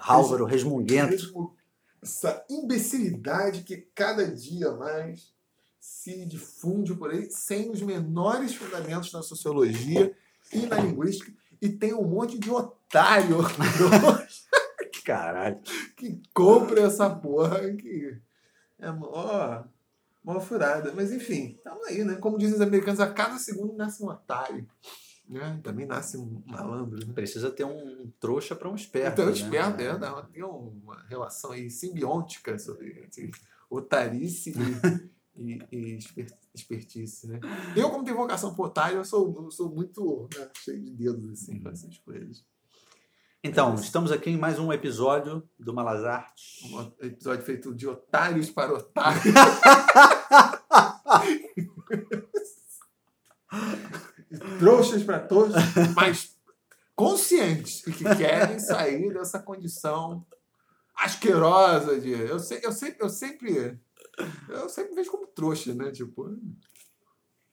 Álvaro resmunguento. Essa imbecilidade que cada dia mais se difunde por aí sem os menores fundamentos na sociologia e na linguística e tem um monte de otário Caralho. que compra essa porra que é mó, mó furada. Mas enfim, tamo aí, né? Como dizem os americanos, a cada segundo nasce um otário. Né? Também nasce um malandro, né? Precisa ter um trouxa para um esperto. Então, né? esperto, é, dá- tem uma relação aí simbiótica sobre entre otarice e, e, e esper- espertice, né? Eu, como tenho vocação por otário, eu sou, eu sou muito né, cheio de dedos, assim, com essas coisas. Então, estamos aqui em mais um episódio do Malas Artes. Um episódio feito de otários para otários. Trouxas para todos, mas conscientes e que querem sair dessa condição asquerosa de. Eu, sei, eu, sempre, eu sempre. Eu sempre vejo como trouxa, né? Tipo.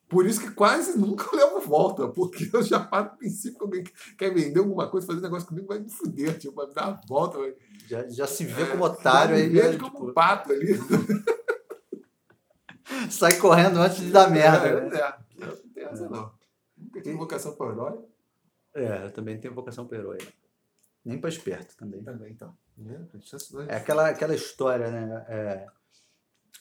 Por isso que quase nunca eu levo volta, porque eu já paro do princípio que alguém quer vender alguma coisa, fazer negócio comigo, vai me fuder, tipo, vai me dar uma volta, vai, Já, já se vê é, como otário já aí. me vejo né, como tipo, um pato ali. sai correndo antes de dar merda. É, né? é, não tem essa não. Nunca tive vocação para herói. É, eu também tenho vocação para herói. Nem para esperto também. Também, então. Né? É aquela, aquela história, né? É,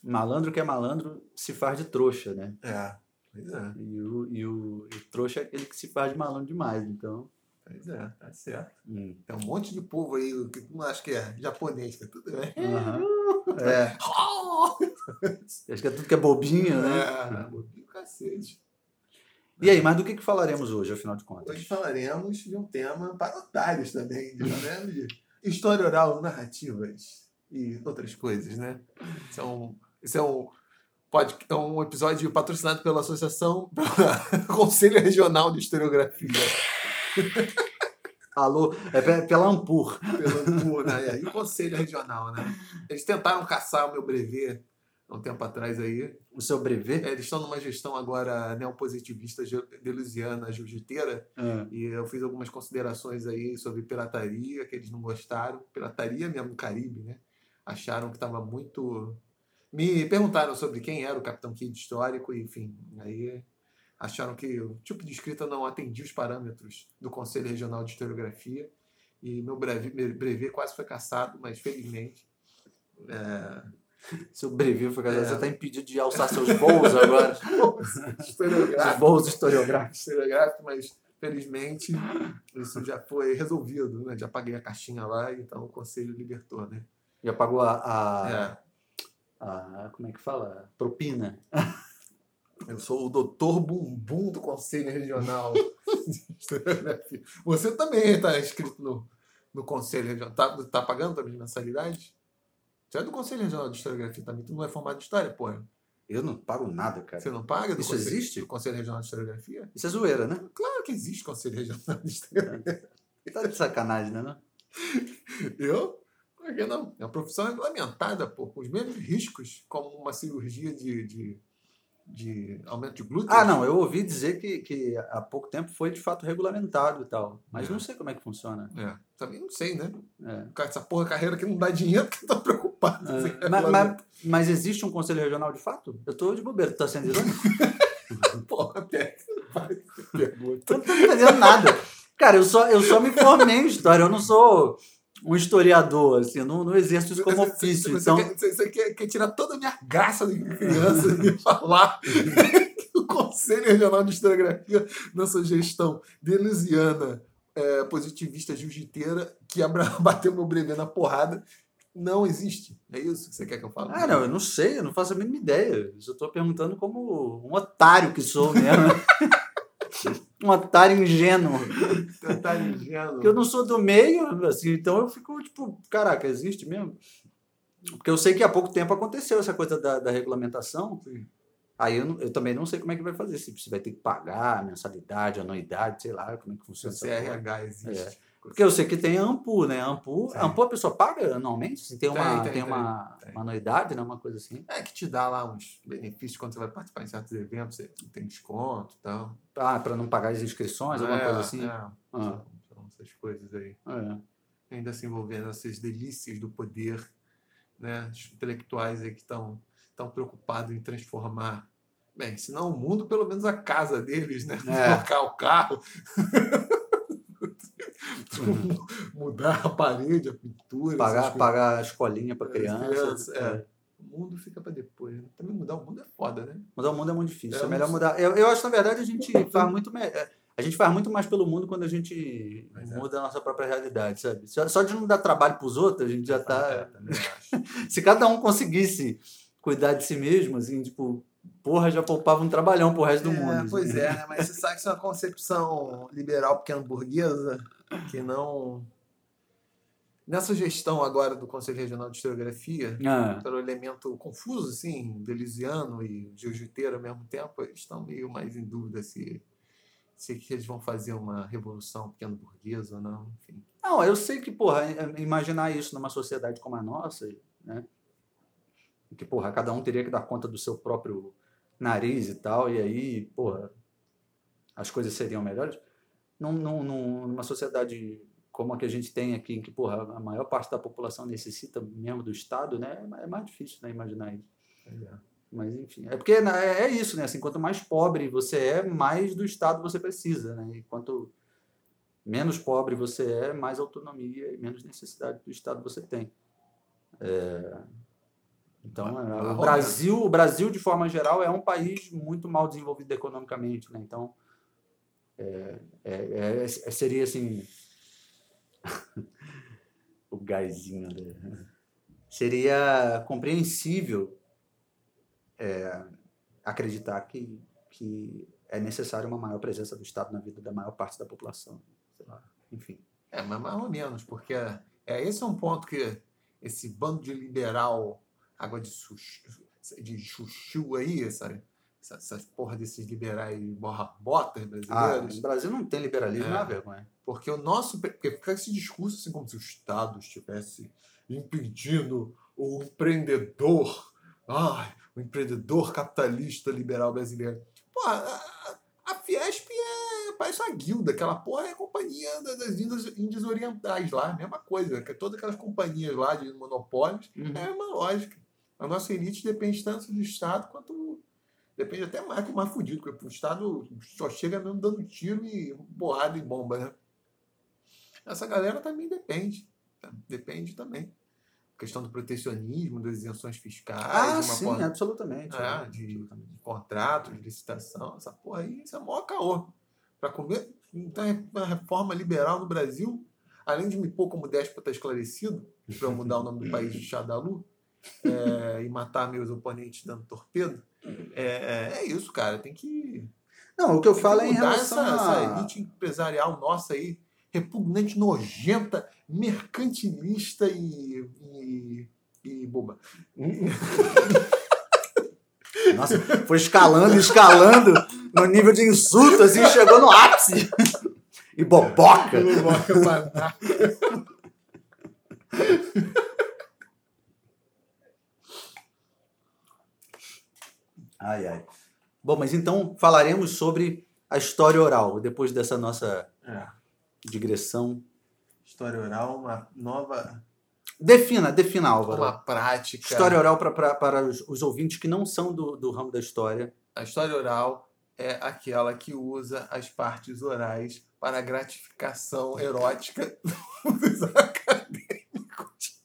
malandro que é malandro se faz de trouxa, né? É, pois é, E o, e o, e o trouxa é aquele que se faz de malandro demais, então. pois é, tá certo. hum. Tem um monte de povo aí que tu não acha que é japonês, que é tudo bem. Aham. É, acho que é tudo que é bobinho, né? É, bobinho cacete. E aí, mas do que, que falaremos hoje, afinal de contas? Hoje falaremos de um tema para otários também, de, né? de história oral, narrativas e outras coisas, né? Isso é um, isso é um, pode, é um episódio patrocinado pela Associação, pelo Conselho Regional de Historiografia, Alô, é pe- pela Ampur. pelo ANPU, né? e o Conselho Regional, né? Eles tentaram caçar o meu brevet há um tempo atrás aí. O seu brevet? É, eles estão numa gestão agora neopositivista delusiana, jiu-jiteira, Ah, E eu fiz algumas considerações aí sobre pirataria, que eles não gostaram. Pirataria mesmo no Caribe, né? Acharam que estava muito. Me perguntaram sobre quem era o Capitão Kidd histórico, enfim. Aí acharam que o tipo de escrita não atendia os parâmetros do Conselho Regional de Historiografia. E meu brevet, meu brevet quase foi caçado, mas felizmente. É, brevet foi casado. É. Você está impedido de alçar seus voos agora. Seus historiográfico. voos historiográficos. historiográfico, mas felizmente isso já foi resolvido, né? Já paguei a caixinha lá, então o conselho libertou, né? Já pagou a, a, É, a- Como é que fala? Propina. eu sou o doutor Bumbum do Conselho Regional de Historiografia. Você também está inscrito no, no Conselho Regional. Tá, tá pagando também mensalidade? Você é do Conselho Regional de Historiografia também. Tu não é formado em História, porra? Eu não pago nada, cara. Você não paga do Isso Conselho, existe? do Conselho Regional de Historiografia? Isso é zoeira, né? Claro que existe Conselho Regional de Historiografia. Tá de sacanagem, né? Não? Eu? Por que não? É uma profissão regulamentada, pô, com os mesmos riscos como uma cirurgia de, de, de aumento de glúten. Ah, não, eu ouvi dizer que, que há pouco tempo foi de fato regulamentado e tal. Mas É. não sei como é que funciona. É, também não sei, né? É. Essa porra carreira que não dá dinheiro, que tá preocupado. É, mas, mas- mas existe um conselho regional de fato? Eu tô de bobeira, tu tá sendo irônico? Porra, pergunta. Eu não tô entendendo nada. Cara, eu só, eu só me formei em história, eu não sou um historiador, assim, eu não, não exerço isso como Você- ofício. Você, Então, quer, você- você quer, quer tirar toda a minha graça de criança e falar que o Conselho Regional de Historiografia, na sua gestão delusiana, é, positivista, jiu-jiteira, que abra, bateu meu brevet na porrada, não existe. É isso que você quer que eu fale? ah, não, eu não sei, eu não faço a mínima ideia. Eu só tô perguntando como um otário que sou mesmo. um otário ingênuo. Tentar ingênuo. Porque eu não sou do meio, assim, então eu fico tipo, caraca, existe mesmo? Porque eu sei que há pouco tempo aconteceu essa coisa da, da regulamentação. Sim. Aí eu, eu também não sei como é que vai fazer, se você vai ter que pagar mensalidade, anuidade, sei lá como é que O funciona. porra. CRH existe. Porque eu sei que tem AMPU, né? AMPU, Sim. AMPU a pessoa paga anualmente? Assim, tem, uma, Tem, tem, tem, uma, tem. uma anuidade, né? Uma coisa assim. É que te dá lá uns benefícios quando você vai participar em certos eventos, você tem desconto e tal. Ah, para não pagar as inscrições, alguma É, coisa assim. é. Ah, São, são essas coisas aí. é. ainda se envolvendo nessas delícias do poder, né? Os intelectuais aí que estão estão preocupados em transformar Bem, se não o mundo, pelo menos a casa deles, né? É. Trocar o carro. Mudar a parede, a pintura. Pagar, pagar a escolinha para As criança. crianças, é. O mundo fica para depois. Né? Também mudar o mundo é foda, né? Mudar o mundo é muito difícil. É, É, melhor mudar. Eu, eu acho, na verdade, a gente faz muito me- é, A gente faz muito mais pelo mundo quando a gente Mas é. muda a nossa própria realidade, sabe? Só, de não dar trabalho para os outros, a gente já É, tá. acho. Se cada um conseguisse cuidar de si mesmo, assim, tipo, porra, já poupava um trabalhão pro resto do mundo. É, assim. pois é, né? Mas você sabe que isso é uma concepção liberal pequeno burguesa que não. Nessa gestão agora do Conselho Regional de Historiografia, Ah, pelo elemento confuso, assim, delisiano e jiu-jiteiro ao mesmo tempo, eles estão meio mais em dúvida se, se que eles vão fazer uma revolução pequeno burguesa ou não, enfim. Não, eu sei que, porra, é- imaginar isso numa sociedade como a nossa, né? Que, porra, cada um teria que dar conta do seu próprio nariz e tal, e aí, porra, as coisas seriam melhores. Num, num- num- numa sociedade como a que a gente tem aqui, em que, porra, a maior parte da população necessita mesmo do Estado, né? É mais difícil, né, imaginar isso. Mas, enfim, é porque né, é é isso, né? Assim, quanto mais pobre você é, mais do Estado você precisa, né? E quanto menos pobre você é, mais autonomia e menos necessidade do Estado você tem. É, Então, é, o Brasil, o Brasil de forma geral é um país muito mal desenvolvido economicamente, né? Então, é, é- é- seria assim o gásinho, né? Seria compreensível é, acreditar que, que é necessário uma maior presença do Estado na vida da maior parte da população. Enfim. É, mas mais ou menos, porque é, esse é um ponto que esse bando de liberal, água de chuchu, de chuchu aí, essa, essa, porra desses liberais borra-botas Ah, brasileiros, o Brasil não tem liberalismo, É. não é vergonha. porque o nosso. Porque fica esse discurso assim como se o Estado estivesse impedindo o empreendedor, ai, o empreendedor capitalista liberal brasileiro. Pô, a, a Fiesp é, parece uma guilda, aquela porra é a companhia da- das Índias, Índias Orientais lá, mesma coisa, que todas aquelas companhias lá de monopólios, Uhum. é uma lógica. A nossa elite depende tanto do Estado quanto. Depende até mais que o mais fudido, porque o Estado só chega mesmo dando tiro e porrada e bomba, né? Essa galera também depende. tá? Depende também. A questão do protecionismo, das isenções fiscais, Ah, de uma sim, forma- absolutamente. é, de, de contrato, de licitação, essa porra aí, isso é maior caô. Para comer, então, uma reforma liberal no Brasil, além de me pôr como déspota esclarecido, para mudar o nome do país de Xadalu, é, e matar meus oponentes dando torpedo, é, é isso, cara. Tem que, Não, o que eu falo é em mudar relação essa, essa a... elite empresarial nossa aí, repugnante, nojenta, mercantilista e, e, e boba. Nossa, foi escalando, escalando no nível de insulto, assim, chegou no ápice. E boboca. Boca Ai, ai. Bom, mas então falaremos sobre a história oral, depois dessa nossa É. digressão. História oral, uma nova Defina, defina, Álvaro. uma prática. História oral pra, pra- para os, os ouvintes que não são do, do ramo da história. A história oral é aquela que usa as partes orais para a gratificação erótica dos acadêmicos.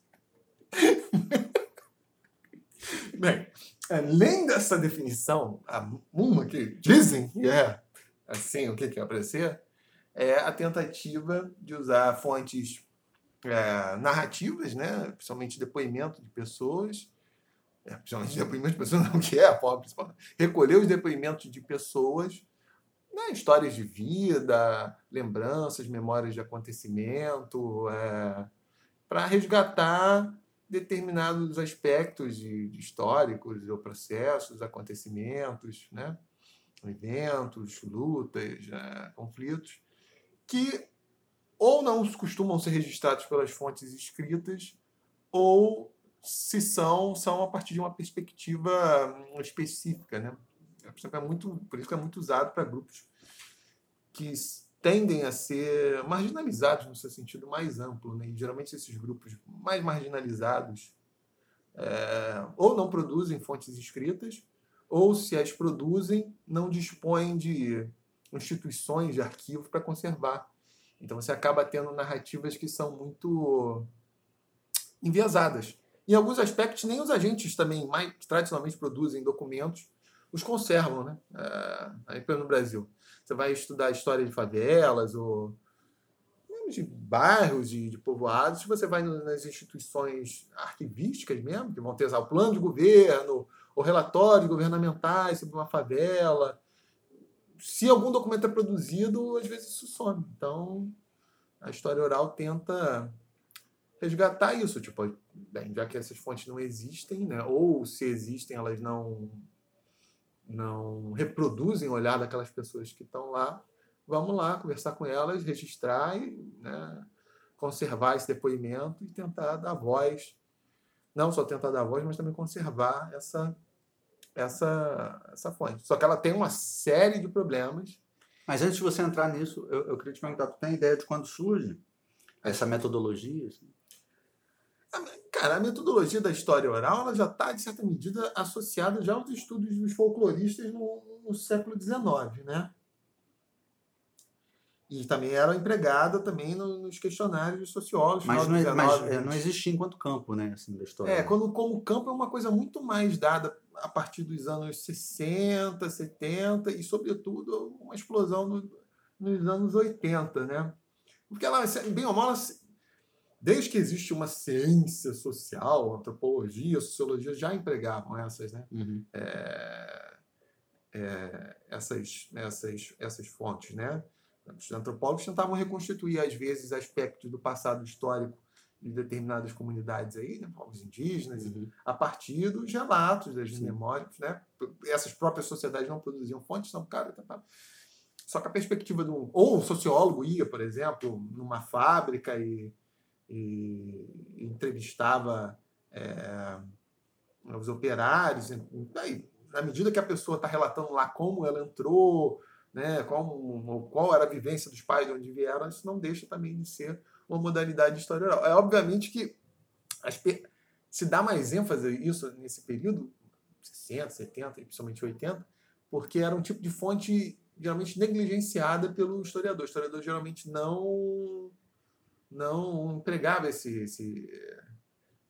Bem, além dessa definição, a- uma que dizem que é assim, o que que é para ser, é a tentativa de usar fontes é, narrativas, né? principalmente depoimento de pessoas, é, principalmente depoimento de pessoas, não que é a forma principal, recolher os depoimentos de pessoas, né? histórias de vida, lembranças, memórias de acontecimento, para resgatar determinados aspectos de, de históricos ou processos, acontecimentos, né? eventos, lutas, é, conflitos, que ou não costumam ser registrados pelas fontes escritas, ou se são, são a partir de uma perspectiva hum, específica. Né? É, é muito, por isso que é muito usado para grupos que tendem a ser marginalizados no seu sentido mais amplo. Né? E, geralmente esses grupos mais marginalizados é, ou não produzem fontes escritas, ou se as produzem, não dispõem de instituições de arquivo para conservar. Então você acaba tendo narrativas que são muito enviesadas. Em alguns aspectos, nem os agentes também mais tradicionalmente produzem documentos os conservam, né? É, aí no Brasil. Você vai estudar história de favelas ou de bairros, de, de povoados, você vai nas instituições arquivísticas mesmo, que vão ter o plano de governo, ou relatórios governamentais sobre uma favela. Se algum documento é produzido, às vezes isso some. Então, a história oral tenta resgatar isso. Tipo, bem, já que essas fontes não existem, né? ou se existem, elas não não reproduzem o olhar daquelas pessoas que estão lá, vamos lá conversar com elas, registrar e né, conservar esse depoimento e tentar dar voz, não só tentar dar voz, mas também conservar essa essa essa fonte. Só que ela tem uma série de problemas. Mas antes de você entrar nisso, eu, eu queria te perguntar, tu tem ideia de quando surge essa metodologia? Assim? Cara, a metodologia da história oral ela já está, de certa medida, associada já aos estudos dos folcloristas no, no século XIX, né? E também era empregada também nos questionários dos sociólogos. Mas, não, 19, mas é, não existia enquanto campo, né, assim, da história. É, quando, como campo é uma coisa muito mais dada a partir dos anos 60, 70 e, sobretudo, uma explosão no, nos anos 80, né? Porque ela, bem ou mal, ela desde que existe uma ciência social, antropologia, sociologia já empregavam essas, né? Uhum. É, é, essas, essas, essas fontes, né? Os antropólogos tentavam reconstituir, às vezes, aspectos do passado histórico de determinadas comunidades aí, né, povos indígenas, uhum. a partir dos relatos, das Sim. memórias, né? Essas próprias sociedades não produziam fontes, então, cara, tentava... Só que a perspectiva de um... Ou um sociólogo ia, por exemplo, numa fábrica e e entrevistava é, os operários. Daí, na medida que a pessoa está relatando lá como ela entrou, né, qual, qual era a vivência dos pais, de onde vieram, isso não deixa também de ser uma modalidade de história oral. É obviamente que as, se dá mais ênfase isso nesse período, 60, 70 principalmente 80, porque era um tipo de fonte geralmente negligenciada pelo historiador. O historiador geralmente não não empregava esse. esse,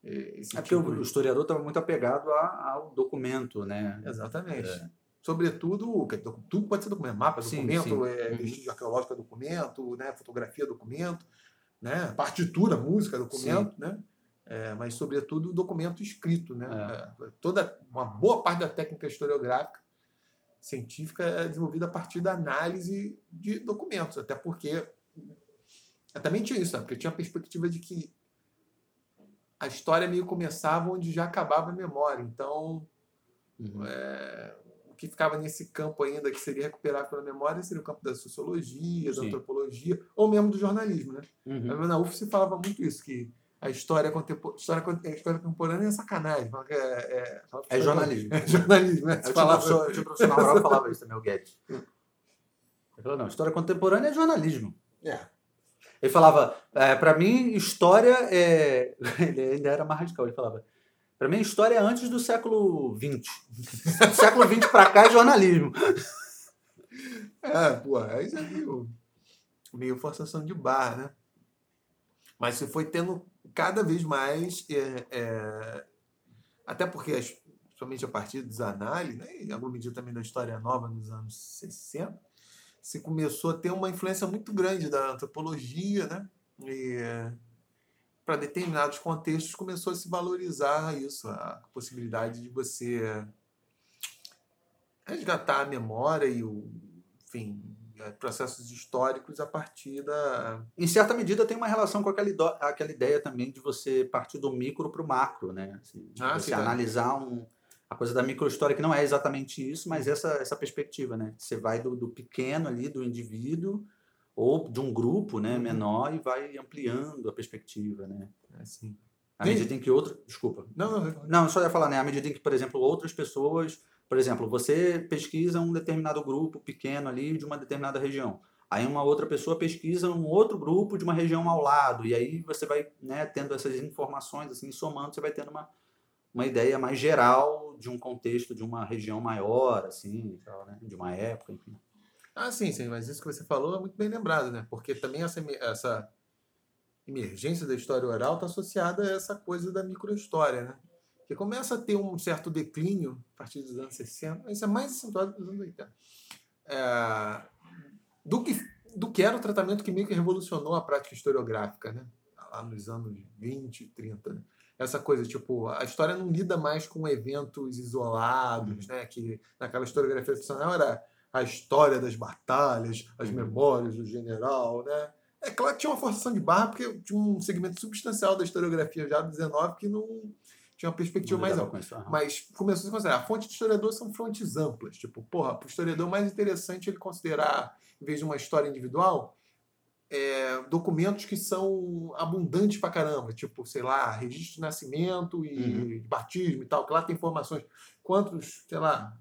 eh, esse é tipo porque o historiador estava muito apegado ao documento, né? Exatamente. É. Sobretudo, tudo pode ser documento, mapa, sim, documento, sim. É, uhum. vestígio arqueológico é documento, né? fotografia é documento, né? partitura, música é documento, sim. né? É, mas sobretudo documento escrito, né? É. é. Toda uma boa parte da técnica historiográfica científica é desenvolvida a partir da análise de documentos, até porque eu também tinha isso, porque eu tinha a perspectiva de que a história meio começava onde já acabava a memória. Então, uhum. é, o que ficava nesse campo ainda que seria recuperado pela memória seria o campo da sociologia, Sim. da antropologia, ou mesmo do jornalismo. Né? Uhum. Na UF se falava muito isso, que a história, contempor... história, a história contemporânea é sacanagem. É, é, é jornalismo. É jornalismo, né? Eu falava... tinha, na moral que falava isso também, o Guedes. Ele falou, não, história contemporânea é jornalismo. É. Ele falava, é, para mim, história é. Ele ainda era mais radical, ele falava. Para mim, história é antes do século XX. Do século XX para cá é jornalismo. É, pô, aí já viu. Meio forçação de barra, né? Mas você foi tendo cada vez mais. É, é, até porque, as, somente a partir dos análises, né, e alguma medida também da história nova nos anos 60, se começou a ter uma influência muito grande da antropologia, né? E para determinados contextos começou a se valorizar isso, a possibilidade de você resgatar a memória e o, enfim, processos históricos a partir da. Em certa medida tem uma relação com aquela, aquela ideia também de você partir do micro para o macro, né? Assim, ah, você sim, analisar um, a coisa da microhistória que não é exatamente isso, mas essa, essa perspectiva, né? Você vai do, do pequeno ali, do indivíduo, ou de um grupo né, uhum. menor e vai ampliando a perspectiva, né? É assim. À medida em que outro... Desculpa. Não, não, não. Não, só ia falar, né? À medida em que, por exemplo, outras pessoas... Por exemplo, você pesquisa um determinado grupo pequeno ali de uma determinada região. Aí uma outra pessoa pesquisa um outro grupo de uma região ao lado, e aí você vai né, tendo essas informações, assim, somando, você vai tendo uma, uma ideia mais geral de um contexto de uma região maior, assim, tal, né? de uma época, enfim. Ah, sim, sim, mas isso que você falou é muito bem lembrado, né? Porque também essa, essa emergência da história oral está associada a essa coisa da microhistória, né? Que começa a ter um certo declínio a partir dos anos 60, isso é mais acentuado nos anos 80. É, do, que, do que era o tratamento que meio que revolucionou a prática historiográfica, né? Lá nos anos 20, 30, né? Essa coisa, tipo, a história não lida mais com eventos isolados, uhum. né? Que naquela historiografia tradicional era a história das batalhas, as uhum. memórias do general, né? É claro que tinha uma forçação de barra, porque tinha um segmento substancial da historiografia já do 19 que não tinha uma perspectiva mais ampla. Mas começou a se considerar. A fonte de historiador são fontes amplas. Tipo, porra, para o historiador mais interessante ele considerar, em vez de uma história individual, é, documentos que são abundantes pra caramba, tipo, sei lá, registro de nascimento e uhum. batismo e tal, que lá tem informações. Quantos, sei lá,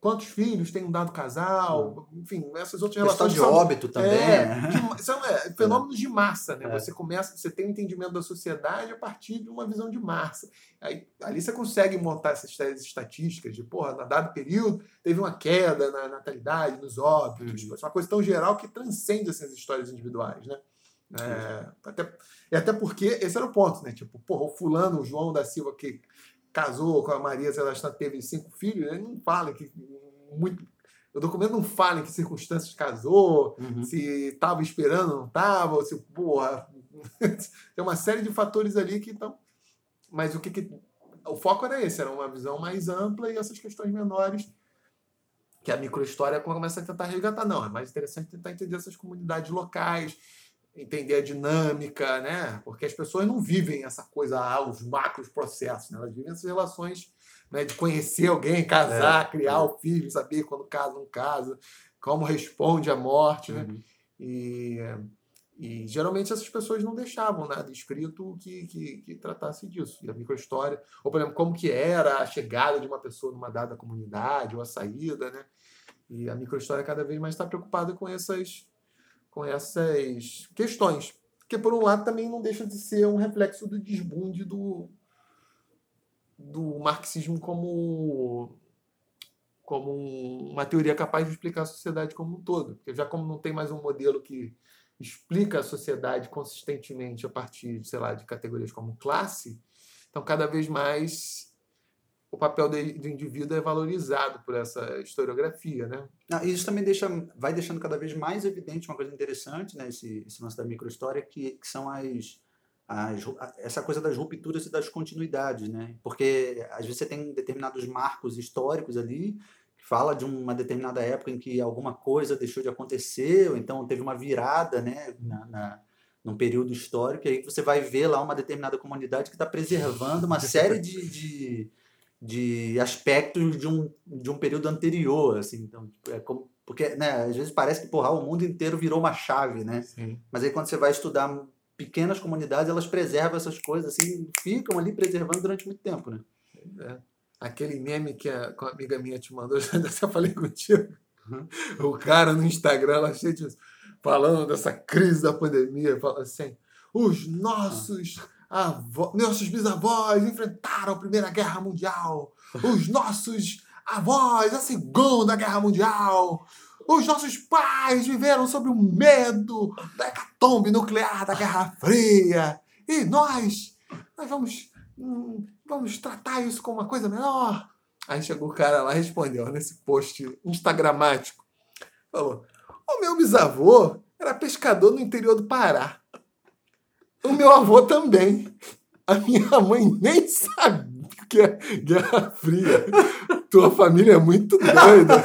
quantos filhos tem um dado casal, hum. enfim, essas outras relações. de óbito também. É, né? de, são é, fenômenos de massa, né? É. Você começa, você tem um entendimento da sociedade a partir de uma visão de massa. Aí, ali você consegue montar essas teses estatísticas de, porra, na dado período teve uma queda na natalidade, nos óbitos, uhum. uma coisa tão geral que transcende essas histórias individuais, né? É, até, e até porque esse era o ponto, né? Tipo, porra, o fulano, o João da Silva, que casou com a Maria Celestina, teve cinco filhos, ele não fala que muito. O documento não fala em que circunstâncias casou, uhum. se estava esperando ou não estava, ou se, porra. tem uma série de fatores ali que estão. Mas o que, que. O foco era esse, era uma visão mais ampla e essas questões menores que a microhistória começa a tentar resgatar. Não, é mais interessante tentar entender essas comunidades locais, entender a dinâmica, né? Porque as pessoas não vivem essa coisa, ah, os macros processos, né? elas vivem essas relações né, de conhecer alguém, casar, é, criar é. o filho, saber quando casa, não casa, como responde à morte, né? Uhum. E, e geralmente essas pessoas não deixavam nada escrito que, que, que, tratasse disso. E a microhistória, ou por exemplo, como que era a chegada de uma pessoa numa dada comunidade, ou a saída, né? E a microhistória cada vez mais está preocupada com essas com essas questões. Que, por um lado, também não deixa de ser um reflexo do desbunde do, do marxismo como, como uma teoria capaz de explicar a sociedade como um todo. Porque já como não tem mais um modelo que explica a sociedade consistentemente a partir, sei lá, de categorias como classe, então cada vez mais o papel do indivíduo é valorizado por essa historiografia, né? Ah, isso também deixa, vai deixando cada vez mais evidente uma coisa interessante, né? Esse, esse lance da microhistória, que, que são as, as, essa coisa das rupturas e das continuidades, né? Porque às vezes você tem determinados marcos históricos ali que fala de uma determinada época em que alguma coisa deixou de acontecer, ou então teve uma virada, né? Na, na num período histórico, e aí você vai ver lá uma determinada comunidade que está preservando uma série de, de de aspectos de um, de um período anterior, assim, então, tipo, é como, porque, né, às vezes parece que, porra, o mundo inteiro virou uma chave, né, Sim. mas aí quando você vai estudar pequenas comunidades, elas preservam essas coisas, assim, ficam ali preservando durante muito tempo, né. É. Aquele meme que a, a amiga minha te mandou, já até falei contigo, uhum. o cara no Instagram, ela cheio disso, falando dessa crise da pandemia, fala assim, os nossos... avó, nossos bisavós enfrentaram a Primeira Guerra Mundial, os nossos avós a Segunda Guerra Mundial, os nossos pais viveram sob o medo da hecatombe nuclear da Guerra Fria, e nós, nós vamos, hum, vamos tratar isso como uma coisa menor. Aí chegou o cara lá e respondeu nesse post instagramático, falou, o meu bisavô era pescador no interior do Pará. O meu avô também. A minha mãe nem sabia que é Guerra Fria. Tua família é muito doida.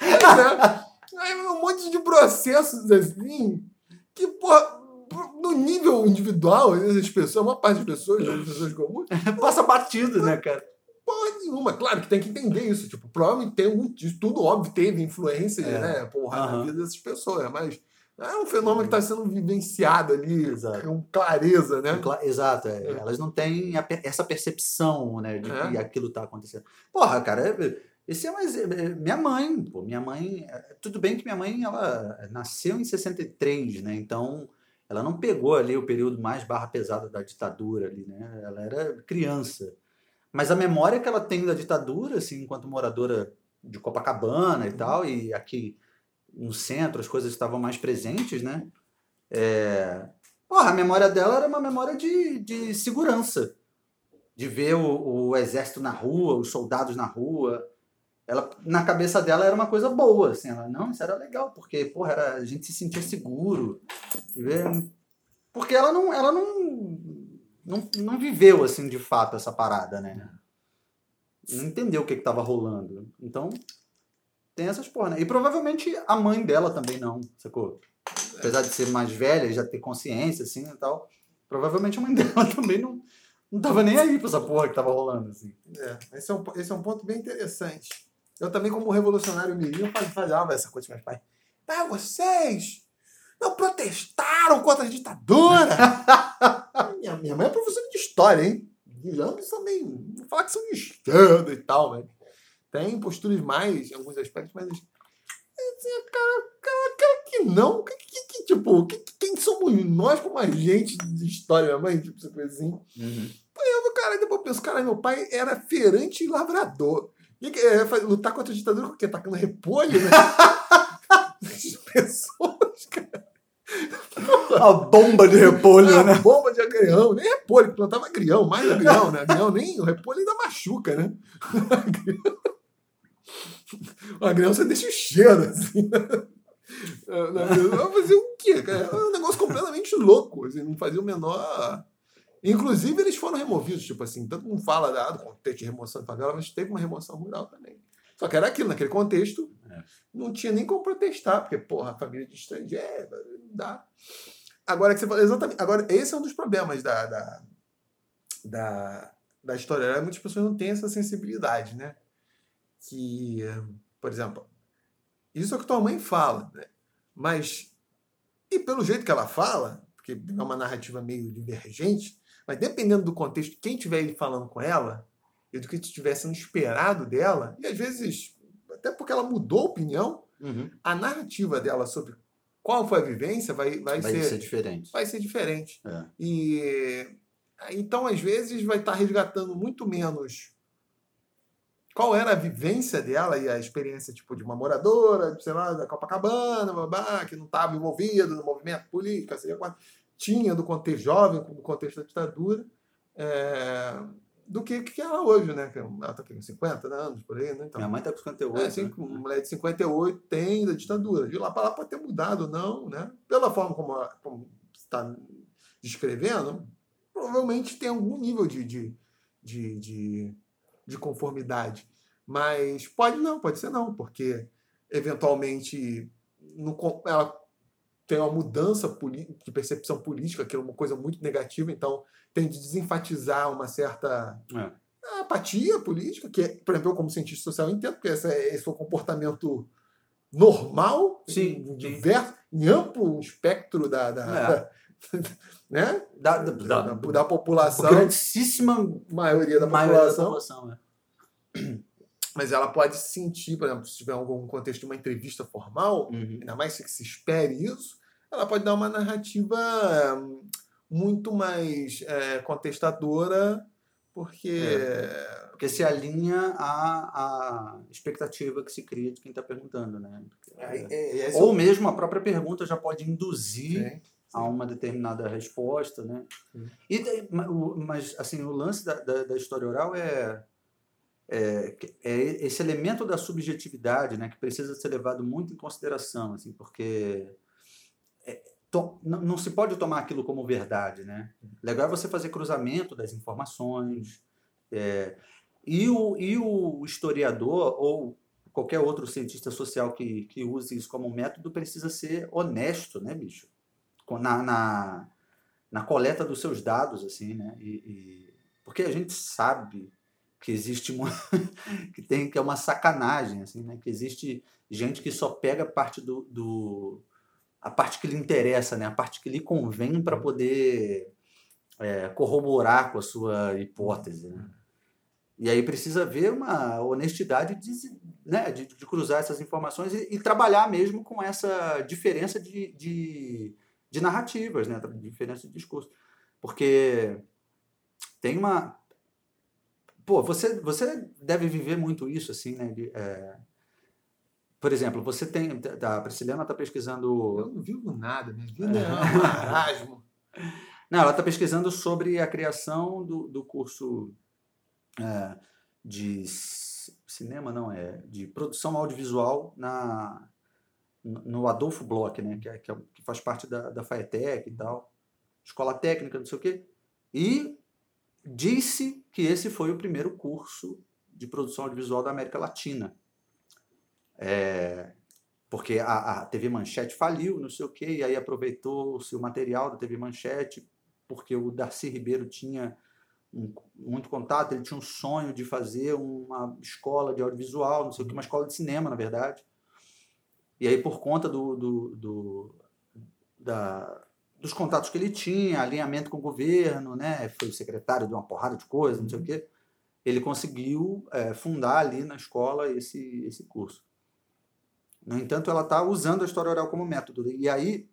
é, aí um monte de processos assim que, porra, no nível individual, as pessoas, a maior parte das pessoas, das pessoas comuns, passa batido, né, cara? Porra nenhuma. Claro que tem que entender isso. Tipo, provavelmente tem um. Tudo óbvio teve influência, é. né? Porra, uhum. na vida dessas pessoas. Mas é um fenômeno que está sendo vivenciado ali Exato. com clareza, né? Exato, é. É. elas não têm essa percepção né, de é. que aquilo está acontecendo. Porra, cara, é, Esse é mais. Minha mãe, pô, minha mãe. Tudo bem que minha mãe, ela nasceu em 63, né? Então, ela não pegou ali o período mais barra pesada da ditadura ali, né? Ela era criança. Mas a memória que ela tem da ditadura, assim, enquanto moradora de Copacabana e uhum. tal, e aqui no centro as coisas estavam mais presentes, né? É... Porra, a memória dela era uma memória de, de segurança. De ver o, o exército na rua, os soldados na rua, ela na cabeça dela era uma coisa boa, assim, ela, não, isso era legal, porque, porra, era, a gente se sentia seguro. Porque ela não, ela não, não, não viveu, assim, de fato, essa parada, né? Não entendeu o que estava rolando. Então, tem essas porra, né? E provavelmente a mãe dela também não, sacou? Apesar de ser mais velha, já ter consciência, assim, e tal, provavelmente a mãe dela também não, não tava nem aí pra essa porra que tava rolando, assim. É, esse é um, esse é um ponto bem interessante. Eu também, como revolucionário mirim, falava essa coisa com meus pais. Ah, vocês não protestaram contra a ditadura? minha, minha mãe é professora de história, hein? E ambos também, falar que são de esquerda e tal, velho. Tem posturas mais, em alguns aspectos, mas. Assim, cara, cara, cara que não. Que, que, que tipo, que, quem somos nós como agente de história, minha mãe? Tipo, essa coisa assim. Uhum. Eu, cara, depois eu penso, cara, meu pai era feirante e lavrador. Que é, lutar contra a ditadura com o quê? Tacando repolho, né? As pessoas, cara. A bomba de repolho, a né? bomba de agrião. Nem repolho, plantava agrião, mais agrião, né? Agrião nem. O repolho ainda machuca, né? O agrião você deixa o cheiro, assim. Vai fazer o quê, cara? É um negócio completamente louco. Assim, não fazia o menor Inclusive, eles foram removidos, tipo assim, tanto mundo fala da, do contexto de remoção de favela, mas teve uma remoção rural também. Só que era aquilo, naquele contexto, é. não tinha nem como protestar, porque, porra, a família de estrangeiro, não dá. Agora que você falou, exatamente. Agora, esse é um dos problemas da, da, da, da história. Muitas pessoas não têm essa sensibilidade, né? Que, por exemplo, isso é o que tua mãe fala, né? Mas, e pelo jeito que ela fala, porque é uma narrativa meio divergente, mas dependendo do contexto, quem estiver falando com ela, e do que estiver sendo esperado dela, e às vezes, até porque ela mudou a opinião, uhum. a narrativa dela sobre qual foi a vivência vai, vai, vai ser, ser, diferente. Vai ser diferente. É. E então, às vezes, vai estar resgatando muito menos qual era a vivência dela e a experiência tipo de uma moradora, sei lá, da Copacabana, babá, que não estava envolvida no movimento político, assim, tinha do contexto jovem, do contexto da ditadura, é, do que que ela hoje, né? Ela está com 50 anos, por aí, né? Então, Minha mãe está com 58. É, assim, né? uma mulher de 58 tem da ditadura. De lá para lá pode ter mudado, não, né? Pela forma como, como está descrevendo, provavelmente tem algum nível de, de, de, de, de conformidade. Mas pode não, pode ser não, porque eventualmente no, ela tem uma mudança de percepção política, que é uma coisa muito negativa, então tem de desenfatizar uma certa é. apatia política, que, é, por exemplo, eu como cientista social entendo, porque esse é, esse é o comportamento normal, sim, em, diverso, em amplo espectro da, da, é. da né? Da, da, da, da, população. Grandíssima maioria da maioria população. Da população é. Mas ela pode se sentir, por exemplo, se tiver algum contexto de uma entrevista formal, uhum. ainda mais que se espere isso, ela pode dar uma narrativa hum, muito mais é, contestadora, porque. É, porque se alinha à, à expectativa que se cria de quem está perguntando, né? É, é ou mesmo a própria pergunta já pode induzir a uma determinada resposta, né? E, mas, assim, o lance da, da, da história oral é é, é, esse elemento da subjetividade né, que precisa ser levado muito em consideração, assim, porque é, to, não, não, se pode tomar aquilo como verdade. Né? Legal é você fazer cruzamento das informações. É, e, o, e o historiador ou qualquer outro cientista social que, que use isso como método precisa ser honesto, né, bicho? Na, na, na coleta dos seus dados, assim, né? E, e, porque a gente sabe que existe uma que tem que é uma sacanagem assim né que existe gente que só pega parte do, do a parte que lhe interessa né a parte que lhe convém para poder é, corroborar com a sua hipótese né? E aí precisa ver uma honestidade de, né, de, de cruzar essas informações e, e, trabalhar mesmo com essa diferença de, de, de narrativas, né, diferença de discurso. Porque tem uma. Pô, você, você deve viver muito isso, assim, né? De, é... Por exemplo, você tem. Tá, a Prisciliana está pesquisando. Eu não vivo nada, minha vida é um marasmo. Não, ela está pesquisando sobre a criação do, do curso é, de cinema, não, é de produção audiovisual na, no Adolfo Bloch, né, que, é, que, é, que faz parte da, da FAETEC e tal, escola técnica, não sei o quê, e disse que esse foi o primeiro curso de produção audiovisual da América Latina. É, porque a, a TV Manchete faliu, não sei o quê, e aí aproveitou-se o material da TV Manchete, porque o Darcy Ribeiro tinha um, muito contato, ele tinha um sonho de fazer uma escola de audiovisual, não sei o que, uma escola de cinema, na verdade. E aí, por conta do, do, do da, dos contatos que ele tinha, alinhamento com o governo, né, foi secretário de uma porrada de coisas, não sei o uhum. quê, ele conseguiu é, fundar ali na escola esse, esse curso. No entanto, ela está usando a história oral como método. E aí,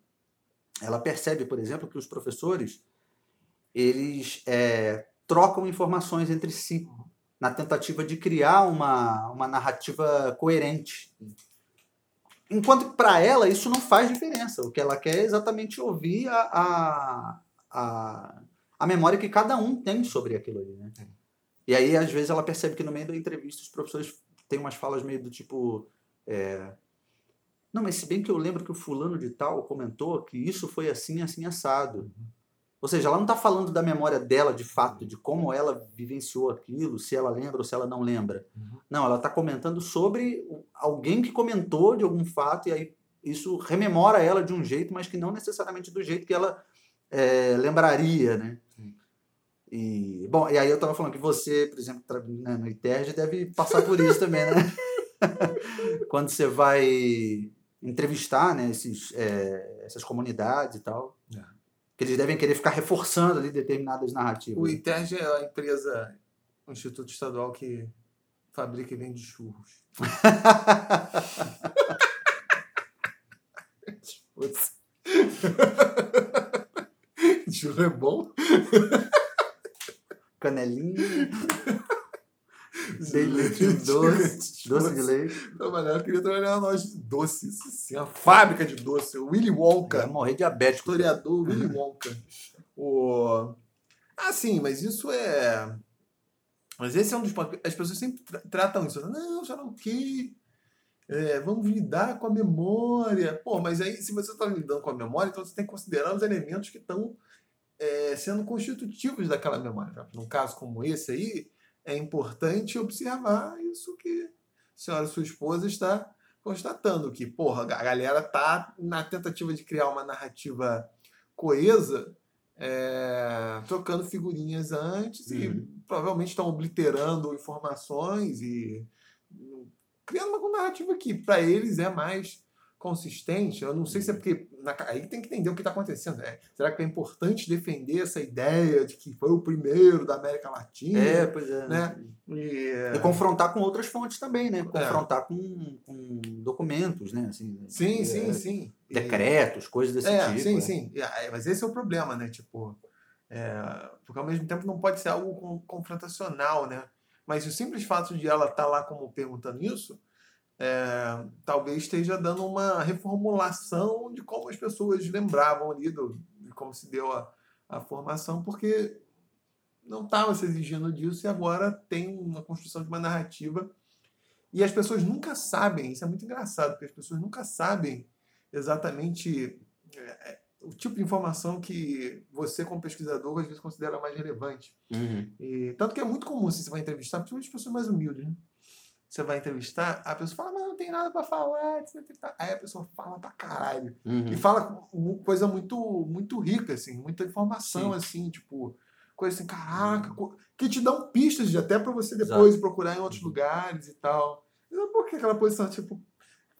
ela percebe, por exemplo, que os professores eles é, trocam informações entre si na tentativa de criar uma, uma narrativa coerente. Enquanto para ela isso não faz diferença. O que ela quer é exatamente ouvir a, a, a, a memória que cada um tem sobre aquilo ali. Né? E aí, às vezes, ela percebe que no meio da entrevista os professores têm umas falas meio do tipo. É, não, mas se bem que eu lembro que o fulano de tal comentou que isso foi assim, assim, assado. Uhum. Ou seja, ela não está falando da memória dela de fato, de como ela vivenciou aquilo, se ela lembra ou se ela não lembra. Uhum. Não, ela está comentando sobre alguém que comentou de algum fato e aí isso rememora ela de um jeito, mas que não necessariamente do jeito que ela é, lembraria, né? E, bom, e aí eu estava falando que você, por exemplo, né, no ITERJ deve passar por isso também, né? Quando você vai entrevistar né, esses, é, essas comunidades e tal. É que eles devem querer ficar reforçando ali determinadas narrativas. O ITERG é a empresa, o Instituto Estadual que fabrica e vende churros. Churro é bom? Canelinha. Leite doce, doce de leite. Trabalhar, eu queria trabalhar na loja de doces, assim, a fábrica de doce, o Willy Wonka. Vai morrer diabético. Historiador Willy Wonka. o... Ah, sim, mas isso é... Mas esse é um dos pontos. As pessoas sempre tra tratam isso. Não, já não que é, vamos lidar com a memória. Pô, mas aí, se você está lidando com a memória, então você tem que considerar os elementos que estão é, sendo constitutivos daquela memória. Num caso como esse aí, é importante observar isso que a senhora, sua esposa, está constatando, que, porra, a galera tá na tentativa de criar uma narrativa coesa, é, trocando figurinhas antes uhum. e provavelmente estão obliterando informações e criando uma narrativa que para eles é mais consistente. Eu não sei se é porque. Na, aí tem que entender o que está acontecendo. Né? Será que é importante defender essa ideia de que foi o primeiro da América Latina? É, pois é. Né? E, e confrontar com outras fontes também, né? Confrontar é. com, com, documentos, né? Assim, sim, é, sim, sim. Decretos, coisas desse é, tipo. Sim, é. sim. Mas esse é o problema, né? Tipo. É, porque ao mesmo tempo não pode ser algo confrontacional, né? Mas o simples fato de ela estar tá lá como perguntando isso é, talvez esteja dando uma reformulação de como as pessoas lembravam ali, do, de como se deu a, a formação, porque não estava se exigindo disso e agora tem uma construção de uma narrativa. E as pessoas nunca sabem, isso é muito engraçado, porque as pessoas nunca sabem exatamente é, o tipo de informação que você, como pesquisador, às vezes considera mais relevante. Uhum. E, tanto que é muito comum, se você vai entrevistar, principalmente as pessoas mais humildes, né? Você vai entrevistar, a pessoa fala, mas não tem nada para falar, Aí a pessoa fala pra caralho. Uhum. E fala coisa muito, muito rica, assim, muita informação, Sim. assim, tipo, coisa assim, caraca, uhum. que te dão pistas de até para você depois Exato. procurar em outros uhum. lugares e tal. Por que aquela posição, tipo,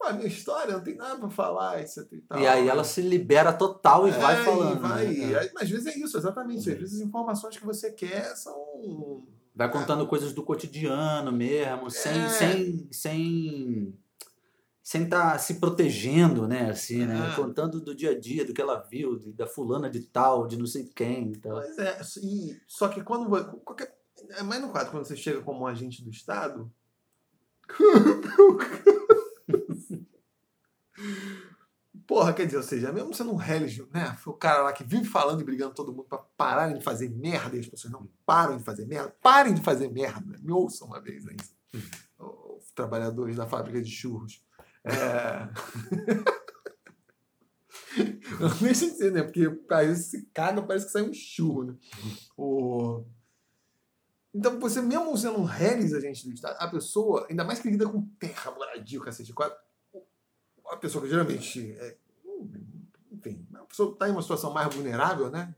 a minha história não tem nada para falar, etc e tal. E aí ela se libera total e é, vai falando. E vai, né? Mas às vezes é isso, exatamente. Às vezes as informações que você quer são Vai contando coisas do cotidiano mesmo, sem É. sem sem sem estar se protegendo, né, assim, né? É. Contando do dia a dia, do que ela viu, de- da fulana de tal, de não sei quem e tal. Pois é, e, só que quando. Qualquer, é mais no quadro, quando você chega como um agente do Estado. Porra, quer dizer, ou seja, mesmo sendo um religio, né? Foi o cara lá que vive falando e brigando todo mundo pra pararem de fazer merda e as pessoas não param de fazer merda. Parem de fazer merda. Me ouçam uma vez aí. Os trabalhadores da fábrica de churros. É... Não deixa de ser, né? Porque às vezes se caga, parece que sai um churro, né? O... Então, você mesmo sendo um reles agente do Estado, a pessoa, ainda mais que lida com terra, moradia, o cacete, quatro, a pessoa que geralmente, é, pessoa está em uma situação mais vulnerável, né?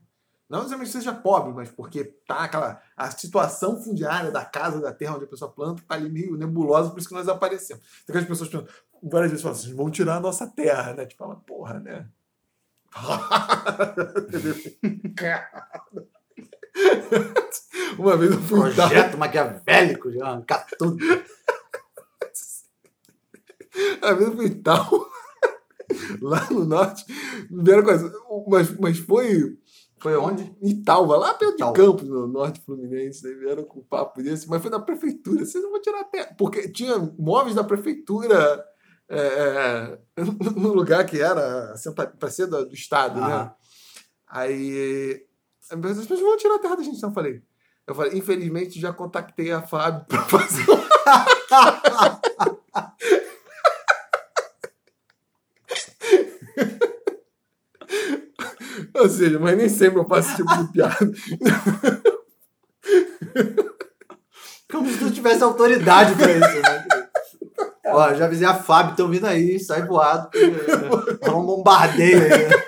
Não necessariamente seja pobre, mas porque tá aquela a situação fundiária da casa, da terra onde a pessoa planta, tá ali meio nebulosa, por isso que nós aparecemos. Tem aquelas pessoas que várias vezes falam, vocês vão tirar a nossa terra, né? Tipo, fala, porra, né? Uma vez eu fui dar- Projeto maquiavélico de arrancar tudo. Uma vez eu fui tal, lá no norte, primeira coisa, mas, mas foi Foi onde? em Talva, lá perto de Talva. Campos, no norte fluminense, aí vieram com papo desse, mas foi da prefeitura, vocês não vão tirar a terra, porque tinha móveis da prefeitura é, é, no lugar que era para ser do, do Estado, né? Aham. Aí as pessoas vão tirar a terra da gente, não eu falei. Eu falei, infelizmente já contactei a Fábio para fazer um Ou seja, mas nem sempre eu faço esse tipo de piada. Como se tu tivesse autoridade pra isso, né? Ó, já avisei a Fábio, estão vindo aí, sai voado. Rola um bombardeio aí. né?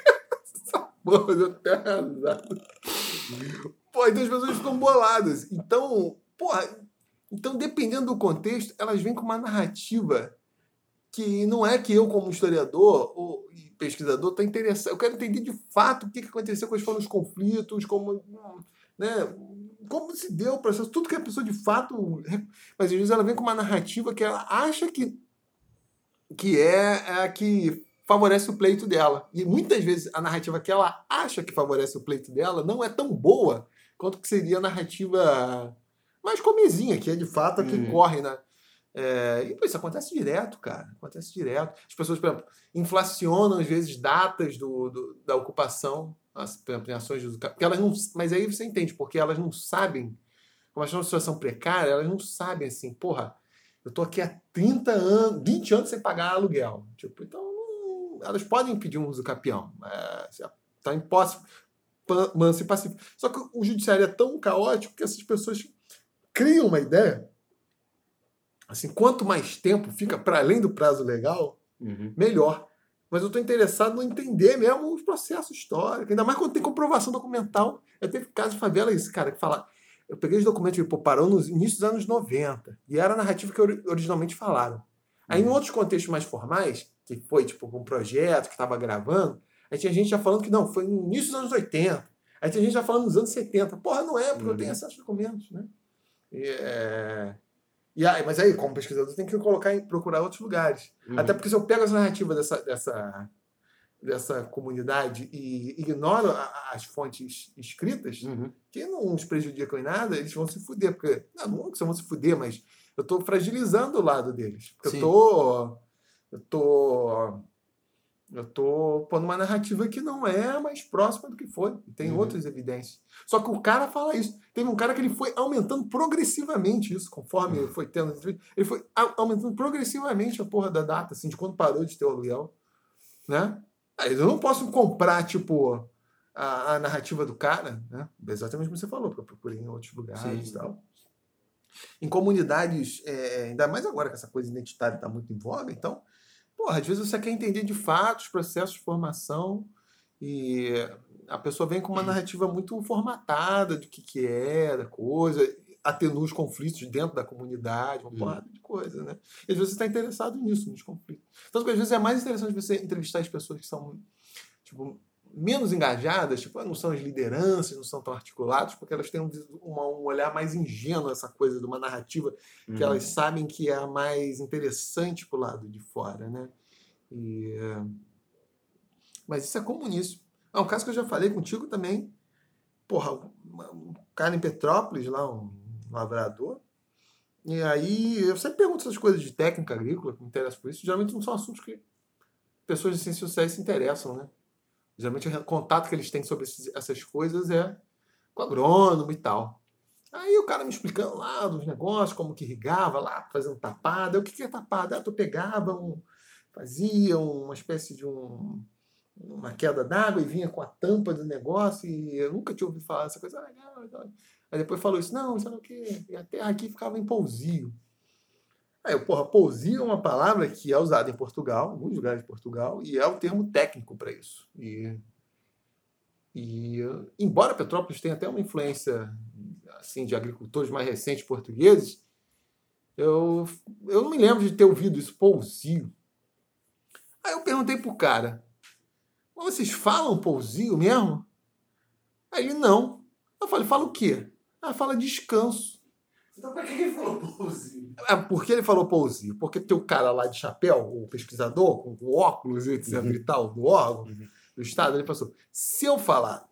Pô, eu até arrasado. Pô, então as pessoas ficam boladas. Então, porra, então dependendo do contexto, elas vêm com uma narrativa que não é que eu, como historiador ou pesquisador, estou interessado. Eu quero entender de fato o que aconteceu, quais foram os conflitos, como, né, como se deu o processo, tudo que a pessoa de fato. Mas às vezes ela vem com uma narrativa que ela acha que, que é a que favorece o pleito dela. E muitas vezes a narrativa que ela acha que favorece o pleito dela não é tão boa quanto que seria a narrativa mais comezinha, que é de fato a que Uhum. corre na. É, e isso acontece direto, cara. Acontece direto. As pessoas, por exemplo, inflacionam às vezes datas do, do- da ocupação, as, por exemplo, em ações de uso porque elas não, Mas aí você entende, porque elas não sabem, como elas estão numa situação precária, elas não sabem assim, porra, eu tô aqui há 30 anos, 20 anos sem pagar aluguel. Tipo, então não- elas podem pedir um uso capião. É, tá pa- mansa e pacífica. Só que o judiciário é tão caótico que essas pessoas criam uma ideia. Assim, quanto mais tempo fica para além do prazo legal, Uhum. melhor. Mas eu estou interessado em entender mesmo os processos históricos, ainda mais quando tem comprovação documental. Eu teve caso de favela, esse cara que fala. Eu peguei os documentos e pô, parou no início dos anos 90. E era a narrativa que ori- originalmente falaram. Aí, em outros contextos mais formais, que foi tipo um projeto que estava gravando, aí tinha gente já falando que não, foi no início dos anos 80. Aí tinha gente já falando nos anos 70. Porra, não é, porque eu Uhum. tenho acesso aos documentos, né? E, é... e aí, mas aí, como pesquisador, tem que colocar em procurar outros lugares. Uhum. Até porque se eu pego essa narrativa dessa, dessa, dessa comunidade e ignoro a- as fontes escritas, Uhum. que não os prejudicam em nada, eles vão se fuder. Porque, não, não que eles vão se fuder, mas eu estou fragilizando o lado deles. Porque Sim. eu tô. Eu tô. Eu tô pondo uma narrativa que não é mais próxima do que foi. Tem Uhum. outras evidências. Só que o cara fala isso. Teve um cara que ele foi aumentando progressivamente isso, conforme ele foi tendo. Ele foi aumentando progressivamente a porra da data, assim, de quando parou de ter o aluguel. Né? Aí eu não posso comprar, tipo, a, a narrativa do cara, né? Exatamente como você falou, porque eu procurei em outros lugares e tal. Em comunidades, é, ainda mais agora que essa coisa identitária está muito em voga, então, porra, às vezes você quer entender de fato os processos de formação e a pessoa vem com uma narrativa muito formatada do que, que é, da coisa, atenua os conflitos dentro da comunidade, uma Hum. porrada de coisa, né? E às vezes você está interessado nisso, nos conflitos. Que às vezes é mais interessante você entrevistar as pessoas que são, tipo, menos engajadas, tipo, não são as lideranças, não são tão articuladas, porque elas têm um, uma, um olhar mais ingênuo essa coisa de uma narrativa que Uhum. elas sabem que é a mais interessante pro lado de fora, né? E, Mas isso é comunismo. É um caso que eu já falei contigo também. Porra, um cara em Petrópolis, lá, um lavrador. E aí, eu sempre pergunto essas coisas de técnica agrícola, que me interessam por isso. Geralmente não são assuntos que pessoas de ciências sociais se interessam, né? Geralmente o contato que eles têm sobre esses- essas coisas é com agrônomo e tal. Aí o cara me explicando lá dos negócios, como que irrigava lá, fazendo tapada. O que que é tapada? Ah, tu pegava um. fazia uma espécie de um. uma queda d'água e vinha com a tampa do negócio e eu nunca tinha ouvido falar dessa coisa. Ah, legal, legal. Aí depois falou isso, não, sabe o quê? E a terra aqui ficava em pousio. Aí, eu, porra, pousio é uma palavra que é usada em Portugal, em alguns lugares de Portugal, e é o termo técnico para isso. E, e embora Petrópolis tenha até uma influência assim de agricultores mais recentes portugueses, eu, eu não me lembro de ter ouvido isso, pousio. Aí eu perguntei pro cara, "Mas vocês falam pousio mesmo? Aí ele, não. Eu falei, fala o quê? Ah, fala descanso. Então pra que ele falou pousio? É, por que ele falou pousio? Porque tem o cara lá de chapéu, o pesquisador, com, com óculos, etc. Uhum. e tal, do órgão, Uhum. do Estado, ele passou. Se eu falar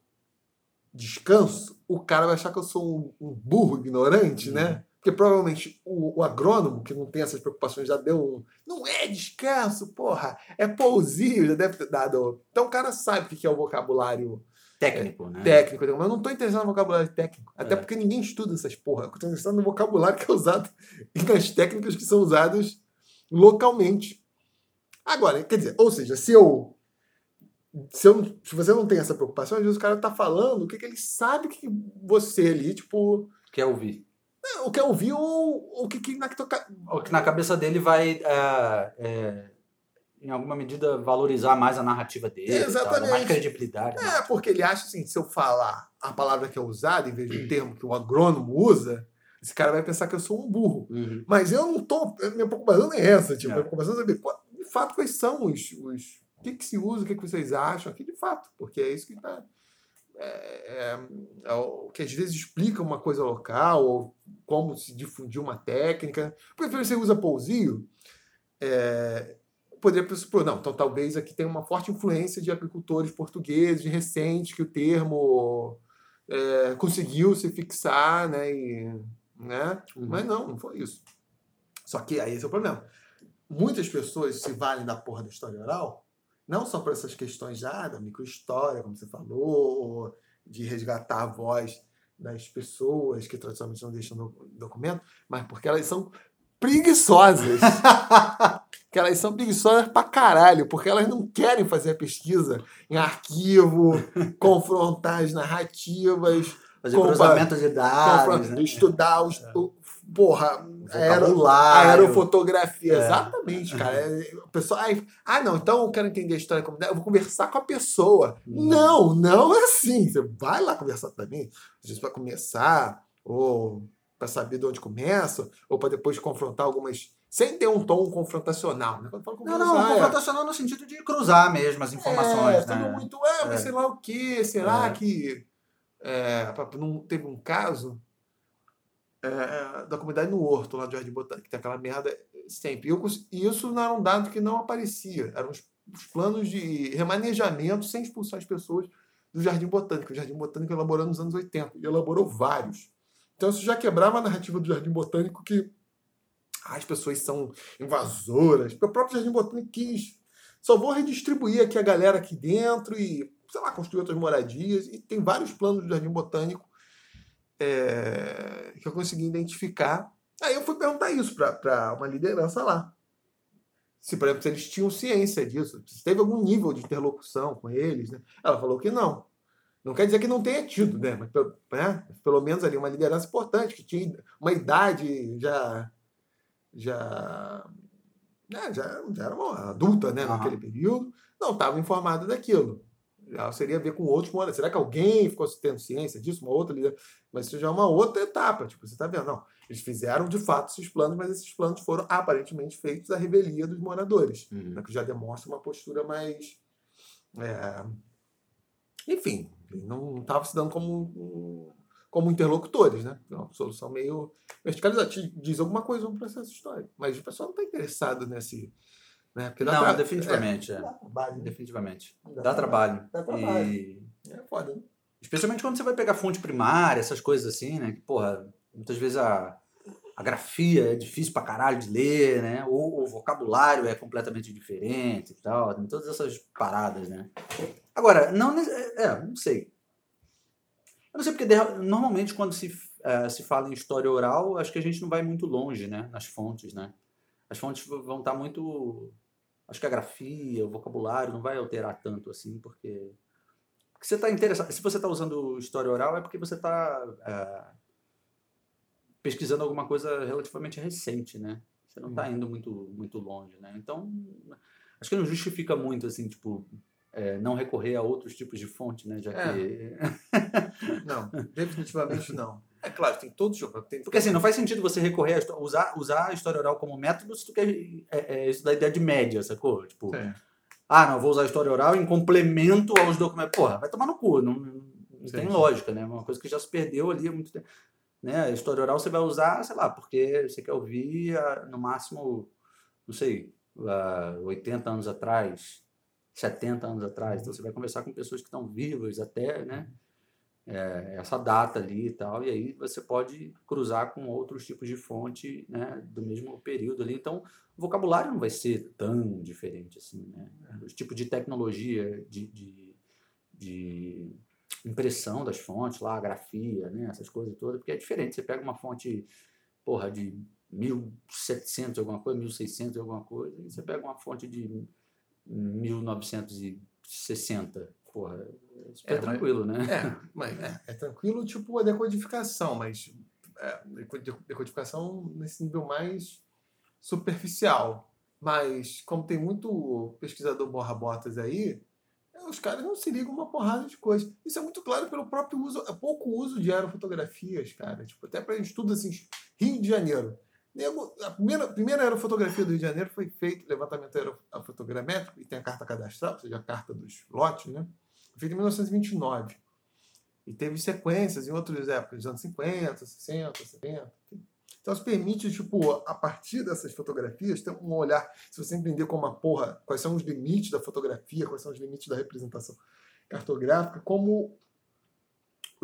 descanso, o cara vai achar que eu sou um, um burro ignorante, Uhum. né? Porque provavelmente o, o agrônomo, que não tem essas preocupações, já deu um. Não é descanso, porra! É pousio, já deve ter dado. Então o cara sabe o que que é o vocabulário Técnico, né? técnico, mas eu não estou interessado no vocabulário técnico. Até É. porque ninguém estuda essas porra. Eu estou interessado no vocabulário que é usado e nas técnicas que são usadas localmente. Agora, quer dizer, ou seja, se eu. Se, eu, se você não tem essa preocupação, às vezes o cara tá falando o que, que ele sabe que você ali, tipo, Quer ouvir. o que ouvir ou o que, que na O que na cabeça dele vai, é, é, em alguma medida, valorizar mais a narrativa dele. tal, dar Exatamente. mais credibilidade. né? É, porque ele acha assim, se eu falar a palavra que é usada, em vez do termo que o agrônomo usa, esse cara vai pensar que eu sou um burro. Uhum. Mas eu não tô. Minha preocupação não é essa. Tipo, É. minha preocupação é saber, de fato, quais são os. os o que, que se usa, o que, que vocês acham aqui, de fato. Porque é isso que está. É, é- é o que às vezes explica uma coisa local, ou como se difundir uma técnica. Porque se você usa pousio, é, poderia pressupor, não, então talvez aqui tenha uma forte influência de agricultores portugueses recentes que o termo é, conseguiu se fixar, né? E, né? Uhum. Mas não, não foi isso. Só que aí esse é o problema. Muitas pessoas se valem da porra da história oral, não só por essas questões já da microhistória, como você falou, ou de resgatar a voz das pessoas que tradicionalmente não deixam no documento, mas porque elas são preguiçosas. que elas são preguiçosas pra caralho, porque elas não querem fazer a pesquisa em arquivo, confrontar as narrativas, Fazer Compa- cruzamento de dados. né? estudar os. o- porra, aero, aerofotografia. É. Exatamente, cara. É, O pessoal, aí, ah, não, então eu quero entender a história como eu vou conversar com a pessoa. Hum. Não, não é assim. Você vai lá conversar também, às vezes para começar, ou para saber de onde começa, ou para depois confrontar algumas. Sem ter um tom confrontacional. Né? Quando falo Não, não, confrontacional, é- no sentido de cruzar mesmo as informações, é, né? muito, é, mas É. sei lá o quê, será É. que é, não teve um caso é, da comunidade no Horto, lá do Jardim Botânico, que tem aquela merda sempre. E isso não era um dado que não aparecia, eram os, os planos de remanejamento sem expulsar as pessoas do Jardim Botânico. O Jardim Botânico elaborou nos anos 80, e elaborou vários. Então isso já quebrava a narrativa do Jardim Botânico que as pessoas são invasoras. O próprio Jardim Botânico quis. Só vou redistribuir aqui a galera aqui dentro e, sei lá, construir outras moradias. E tem vários planos do Jardim Botânico é, que eu consegui identificar. Aí eu fui perguntar isso para uma liderança lá. Se, por exemplo, se eles tinham ciência disso, se teve algum nível de interlocução com eles. Né? Ela falou que não. Não quer dizer que não tenha tido, né? Mas né? pelo menos ali uma liderança importante, que tinha uma idade já. Já. né? já, já era uma adulta né? Aham. naquele período, não estava informada daquilo. Já seria ver com outros moradores. Será que alguém ficou tendo ciência disso? Uma outra? Mas isso já é uma outra etapa. Tipo, você está vendo? Não. Eles fizeram de fato esses planos, mas esses planos foram aparentemente feitos à revelia dos moradores Uhum. né, que já demonstra uma postura mais é, enfim, não estava se dando como, como interlocutores, né? É uma solução meio verticalizada. Te diz alguma coisa no processo histórico, mas o pessoal não está interessado nesse. Né? Porque Não, definitivamente. É, É, dá trabalho? Definitivamente. Dá Dá trabalho. Dá trabalho. E É foda, né? especialmente quando você vai pegar fonte primária, essas coisas assim, né? Que, porra, muitas vezes a, a grafia é difícil pra caralho de ler, né? Ou o vocabulário é completamente diferente e tal. Tem todas essas paradas, né? Agora, não... nece- É, não sei. Eu não sei porque normalmente quando se, eh, se fala em história oral, acho que a gente não vai muito longe, né? Nas fontes, né? As fontes vão estar muito... Acho que a grafia, o vocabulário não vai alterar tanto assim, porque... porque você está interessado... Se você está usando história oral, é porque você está pesquisando alguma coisa relativamente recente, né? Você não está indo muito, muito longe, né? Então, acho que não justifica muito, assim, tipo... eh, não recorrer a outros tipos de fonte, né? Já É. que Não, definitivamente não. É claro, tem todos os tem Porque assim, não faz sentido você recorrer a usar, usar a história oral como método se tu quer é, é, isso da ideia de média, sacou? Tipo, Sim. ah, não, vou usar a história oral em complemento aos documentos. Porra, vai tomar no cu, não, não tem lógica, né? Uma coisa que já se perdeu ali há muito tempo. Né? A história oral você vai usar, sei lá, porque você quer ouvir no máximo, não sei, ah, 80 anos atrás, 70 anos atrás. Então você vai conversar com pessoas que estão vivas até, né? é, essa data ali e tal, e aí você pode cruzar com outros tipos de fonte né, do mesmo período ali. Então, o vocabulário não vai ser tão diferente assim, né? Os tipos de tecnologia, de, de, de impressão das fontes, lá, a grafia, né, essas coisas todas, porque é diferente. Você pega uma fonte, porra, de 1700 alguma coisa, 1600 alguma coisa, e você pega uma fonte de 1960, porra, é É, mas- tranquilo, né? É, mas é, é tranquilo, tipo a decodificação, mas é, deco- decodificação nesse nível mais superficial. Mas, como tem muito pesquisador borra-botas aí, é, os caras não se ligam uma porrada de coisa. Isso é muito claro pelo próprio uso, é pouco uso de aerofotografias, cara. Tipo, até para estudo assim, Rio de Janeiro. Nego- A primeira, a primeira aerofotografia do Rio de Janeiro foi feito, levantamento aerofotogramétrico, e tem a carta cadastral, ou seja, a carta dos lotes, né? feito em 1929. E teve sequências em outras épocas, dos anos 50, 60, 70. enfim. Então isso permite, tipo, a partir dessas fotografias, ter um olhar, se você entender como a porra, quais são os limites da fotografia, quais são os limites da representação cartográfica, como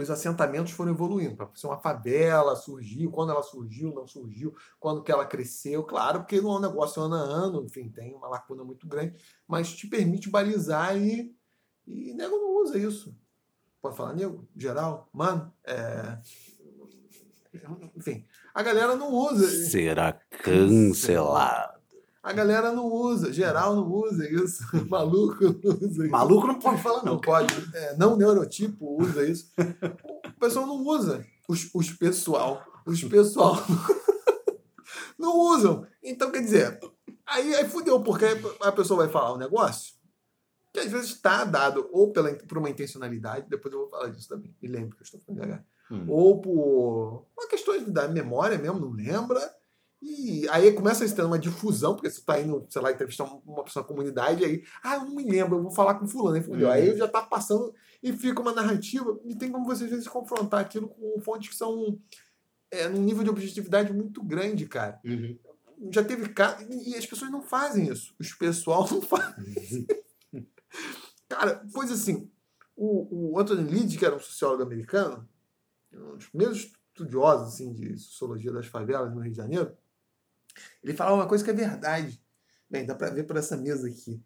os assentamentos foram evoluindo. Para ser uma favela surgiu, quando ela surgiu, não surgiu, quando que ela cresceu. Claro, porque não é um negócio ano a ano, enfim, tem uma lacuna muito grande, mas te permite balizar e e nego não usa isso. Pode falar, nego? Geral? Mano? É... Enfim, a galera não usa. Será cancelado. A galera não usa. Geral não usa isso. Maluco não usa isso. Maluco não pode falar, Não não. pode. É, não neurotipo usa isso. O pessoal não usa. Os, os pessoal. Os pessoal não usam. Então, quer dizer, aí, aí fudeu, porque a pessoa vai falar um negócio que às vezes está dado ou pela, por uma intencionalidade, depois eu vou falar disso também, me lembro que eu estou falando devagar, Hum. ou por uma questão da memória mesmo, não lembra, e aí começa a ter uma difusão, porque você está indo, sei lá, entrevistar uma pessoa da comunidade, aí, ah, eu não me lembro, eu vou falar com fulano, aí, fudeu. Uhum. aí já está passando e fica uma narrativa, e tem como você às vezes confrontar aquilo com fontes que são é, num nível de objetividade muito grande, cara Uhum. já teve caso. E as pessoas não fazem isso. Os pessoal não fazem. Cara, pois assim, o, o Anthony Leeds, que era um sociólogo americano, um dos primeiros estudiosos assim, de sociologia das favelas no Rio de Janeiro, ele falava uma coisa que é verdade. Bem, dá pra ver por essa mesa aqui.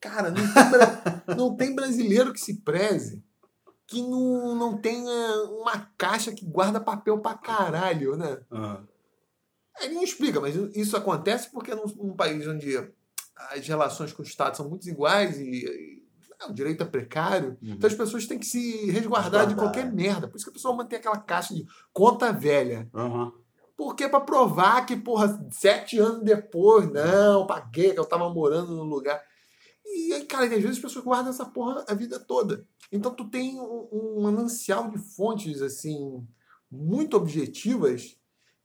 Cara, não tem, não tem brasileiro que se preze que não, não tenha uma caixa que guarda papel pra caralho, né? Ah. Ele não explica, mas isso acontece porque num, num país onde as relações com o Estado são muito iguais e, e, o direito é precário, Uhum. então as pessoas têm que se resguardar de qualquer merda. Por isso que a pessoa mantém aquela caixa de conta velha. Aham. Porque pra provar que, porra, sete anos depois, não, paguei, que eu tava morando no lugar. E aí, cara, às vezes as pessoas guardam essa porra a vida toda. Então tu tem um, um manancial de fontes, assim, muito objetivas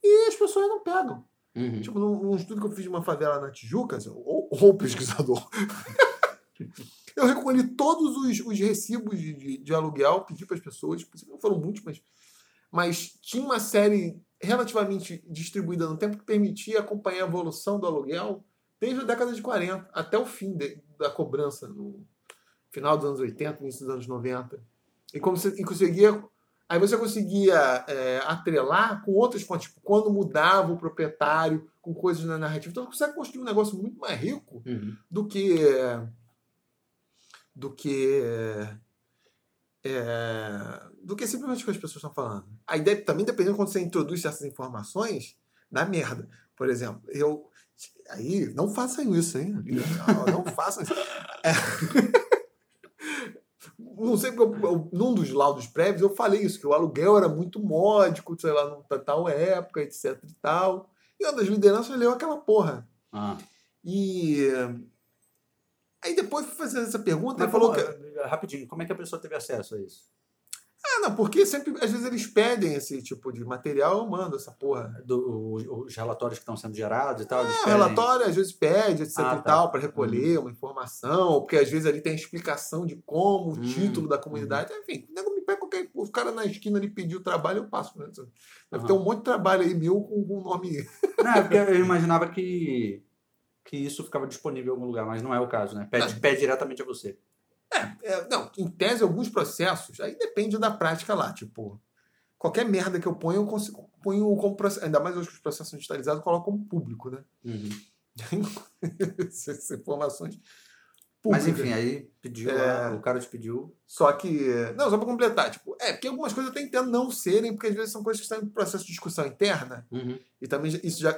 e as pessoas não pegam. Uhum. Tipo, num, num estudo que eu fiz de uma favela na Tijuca, assim, ou, ou pesquisador, Eu recolhi todos os, os recibos de, de, de aluguel, pedi para as pessoas, não foram muitos, mas, mas tinha uma série relativamente distribuída no tempo que permitia acompanhar a evolução do aluguel desde a década de 40 até o fim de, da cobrança, no final dos anos 80, início dos anos 90. E como você e conseguia. Aí você conseguia é, atrelar com outras fontes, tipo, quando mudava o proprietário, com coisas na narrativa. Então você consegue construir um negócio muito mais rico Uhum. do que do que é, do que simplesmente o que as pessoas estão falando. Aí deve, também dependendo quando você introduz essas informações, dá merda. Por exemplo, eu aí não façam isso, hein? Não, não façam isso. É. Não sei porque eu, eu, num dos laudos prévios eu falei isso, que o aluguel era muito módico, sei lá, numa tal época, etc e tal. E uma das lideranças leu aquela porra. Ah. E aí depois fui fazendo essa pergunta, Mas ele falou como- que. Rapidinho, como é que a pessoa teve acesso a isso? Ah, não, porque sempre, às vezes eles pedem esse tipo de material, eu mando essa porra. Do, o- os relatórios que estão sendo gerados e tal? É, pedem- relatório às vezes pede, etc Ah, e tá. tal, para recolher uma informação, porque às vezes ali tem a explicação de como, o Hum, título da comunidade, enfim, o nego me pega qualquer. O cara na esquina ali pediu trabalho, eu passo. Né? Deve Aham. ter um monte de trabalho aí meu com o nome. Não, é porque eu imaginava que, que isso ficava disponível em algum lugar, mas não é o caso, né? Pede, pede diretamente a você. É, não, em tese, alguns processos, aí depende da prática lá. Tipo, qualquer merda que eu ponho, eu consigo, ponho como processo. Ainda mais hoje que os processos são digitalizados, eu coloco como público, né? Essas informações. Mas públicas. enfim, aí pediu, É. o cara te pediu. Só que. Não, só para completar. Tipo, é, porque algumas coisas eu até entendo não serem, porque às vezes são coisas que estão em processo de discussão interna. Uhum. E também isso já.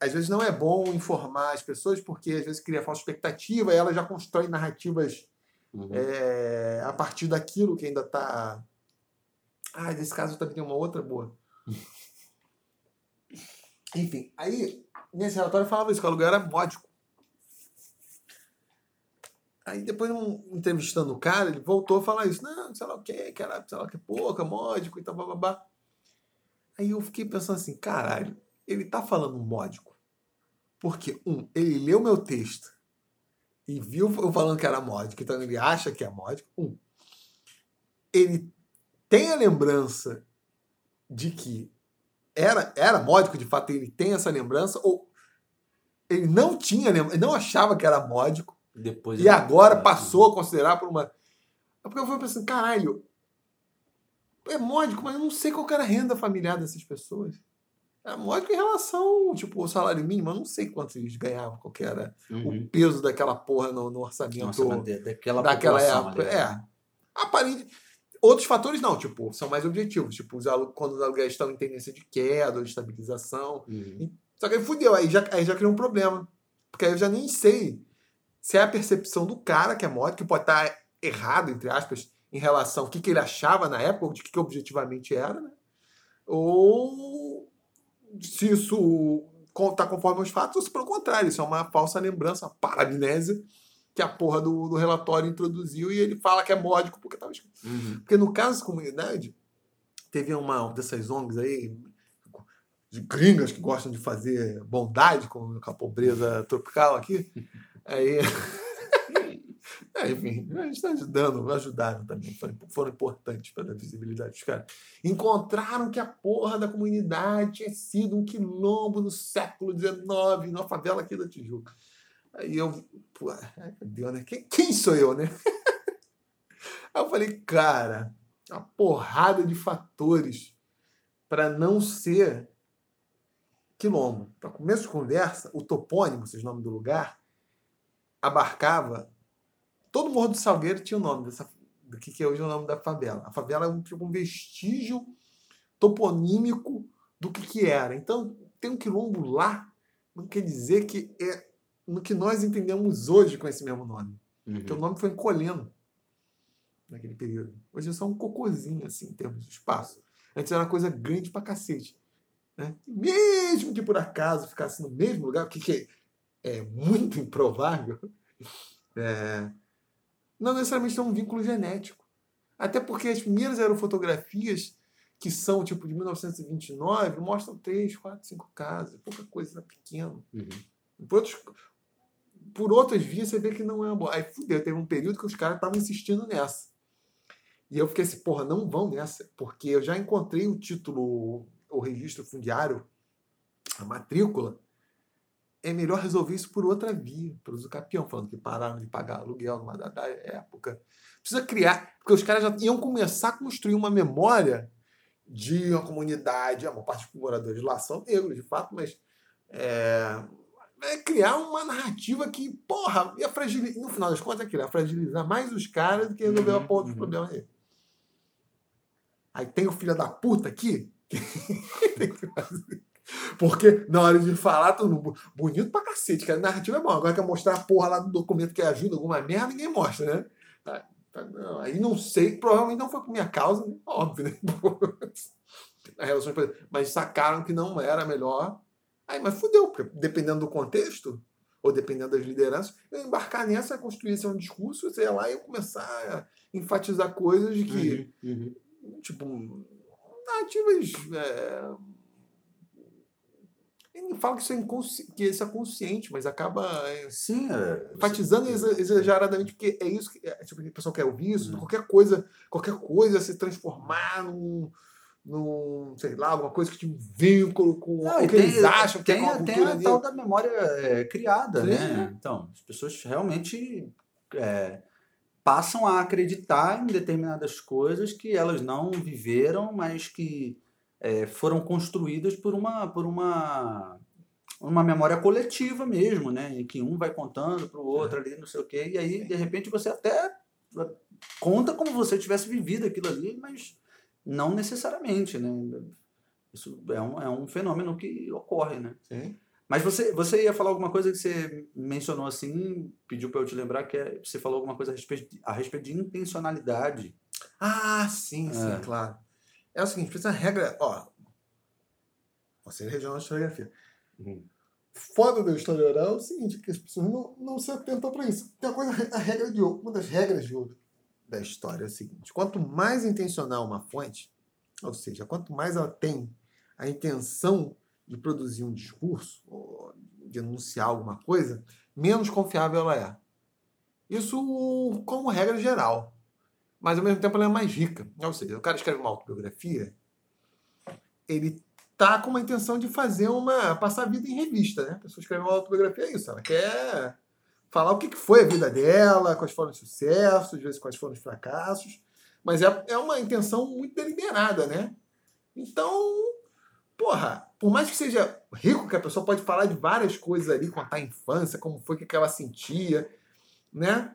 Às vezes não é bom informar as pessoas, porque às vezes cria falsa expectativa e ela já constrói narrativas Uhum. é, a partir daquilo que ainda está. Ah, nesse caso também tem uma outra boa. Enfim, aí, nesse relatório falava isso, que o aluguel era módico. Aí depois, um, entrevistando o cara, ele voltou a falar isso. Não, sei lá o que, que era, sei lá o que, pouca, módico e tal, bababá. Aí eu fiquei pensando assim, caralho, ele tá falando módico. Porque, um, ele leu meu texto e viu eu falando que era módico, então ele acha que é módico. Um, ele tem a lembrança de que era, era módico, de fato, ele tem essa lembrança, ou ele não tinha, lembra- ele não achava que era módico, Depois e agora passou a considerar por uma. É porque eu fui pensando, caralho, é módico, mas eu não sei qual era a renda familiar dessas pessoas. É módico em relação, tipo, ao salário mínimo, eu não sei quanto eles ganhavam, qual que era Uhum. o peso daquela porra no, no orçamento Nossa, de- daquela, daquela época. ali, É. né? Aparente. Outros fatores não, tipo, são mais objetivos. Tipo, os alu- quando os aluguéis estão em tendência de queda ou de estabilização. Uhum. Só que aí fudeu, aí já, aí já criou um problema. Porque aí eu já nem sei se é a percepção do cara que é módico, que pode estar errado, entre aspas, em relação ao que, que ele achava na época, de que, que objetivamente era, né? Ou se isso está conforme os fatos, ou se pelo contrário, isso é uma falsa lembrança, uma paramnésia que a porra do, do relatório introduziu e ele fala que é módico porque estava escrito. Uhum. Porque no caso da comunidade, teve uma dessas ONGs aí, de gringas que gostam de fazer bondade com, com a pobreza tropical aqui. Aí. Enfim, a gente está ajudando, ajudaram também, foram, importantes para a visibilidade dos caras. Encontraram que a porra da comunidade tinha sido um quilombo no século XIX, numa favela aqui da Tijuca. Aí eu, pô, Deus, né? Quem, quem sou eu, né? Aí eu falei, cara, uma porrada de fatores para não ser quilombo. Para começo de conversa, o topônimo, seja o nome do lugar, abarcava. Todo Morro do Salgueiro tinha o nome dessa, do que, que é hoje o nome da favela. A favela é um, tipo, um vestígio toponímico do que, que era. Então, tem um quilombo lá, não quer dizer que é no que nós entendemos hoje com esse mesmo nome. Porque o Uhum. nome foi encolhendo naquele período. Hoje é só um cocôzinho, assim, em termos de espaço. Antes era uma coisa grande pra cacete. Né? Mesmo que por acaso ficasse no mesmo lugar, o que, que é, é muito improvável, é, não necessariamente tem um vínculo genético. Até porque as primeiras aerofotografias, que são tipo de 1929, mostram três, quatro, cinco casas, pouca coisa, pequeno. Uhum. Depois outros- por outras vias você vê que não é uma boa. Aí fudeu, teve um período que os caras estavam insistindo nessa. E eu fiquei assim, porra, não vão nessa, porque eu já encontrei o título, o registro fundiário, a matrícula. É melhor resolver isso por outra via, pelo Zucapião, falando que pararam de pagar aluguel numa dada época. Precisa criar, porque os caras já iam começar a construir uma memória de uma comunidade, a maior parte dos moradores lá são negros, de fato, mas é, é criar uma narrativa que, porra, ia fragilizar, no final das contas, é ia fragilizar mais os caras do que resolver Uhum, a porra dos uhum. problemas dele. Aí tem o filho da puta aqui. Tem que fazer. Porque na hora de falar, todo mundo. Bonito pra cacete, cara. A narrativa é bom. Agora quer mostrar a porra lá do documento que ajuda alguma merda, ninguém mostra, né? Tá, tá, não. Aí não sei, provavelmente não foi por minha causa, né? óbvio, né? A relação, mas sacaram que não era melhor. Aí, mas fudeu, porque dependendo do contexto, ou dependendo das lideranças, eu embarcar nessa, construir esse um discurso, sei lá, e eu começar a enfatizar coisas de que Uhum, uhum. tipo, narrativas. É... Não falo que isso, é inconsci... que isso é consciente, mas acaba é, Sim, é. enfatizando exa- exageradamente, porque é isso que é, tipo, o pessoal quer ouvir isso, qualquer coisa, qualquer coisa se transformar num, num sei lá, alguma coisa que tinha um vínculo com Não, o que eles acham que tem, é tem a tal da memória é, criada, Sim. né? Então, as pessoas realmente é, passam a acreditar em determinadas coisas que elas não viveram, mas que é, foram construídas por uma, por uma, uma memória coletiva mesmo, né? Em que um vai contando para o outro ali, não sei o quê, e aí, de repente, você até conta como você tivesse vivido aquilo ali, mas não necessariamente, né? Isso é um, é um fenômeno que ocorre, né? Sim. Mas você, você ia falar alguma coisa que você mencionou assim, pediu para eu te lembrar, que é, você falou alguma coisa a respeito, de- a respeito de intencionalidade. Ah, sim, sim, É. claro. É o seguinte, precisa regra. Ó, você é regional de historiografia. Uhum. Foda da história oral é o seguinte, que as pessoas não, não se atentam para isso. Tem uma coisa, a regra de ouro, uma das regras de ouro da história é o seguinte: quanto mais intencional uma fonte, ou seja, quanto mais ela tem a intenção de produzir um discurso, ou de anunciar alguma coisa, menos confiável ela é. Isso como regra geral. Mas ao mesmo tempo ela é mais rica. Ou seja, o cara escreve uma autobiografia, ele tá com uma intenção de fazer uma. passar a vida em revista, né? A pessoa escreve uma autobiografia, é isso. Ela quer falar o que foi a vida dela, quais foram os sucessos, às vezes quais foram os fracassos. Mas é, é uma intenção muito deliberada, né? Então, porra, por mais que seja rico, que a pessoa pode falar de várias coisas ali, contar a infância, como foi que ela sentia, né?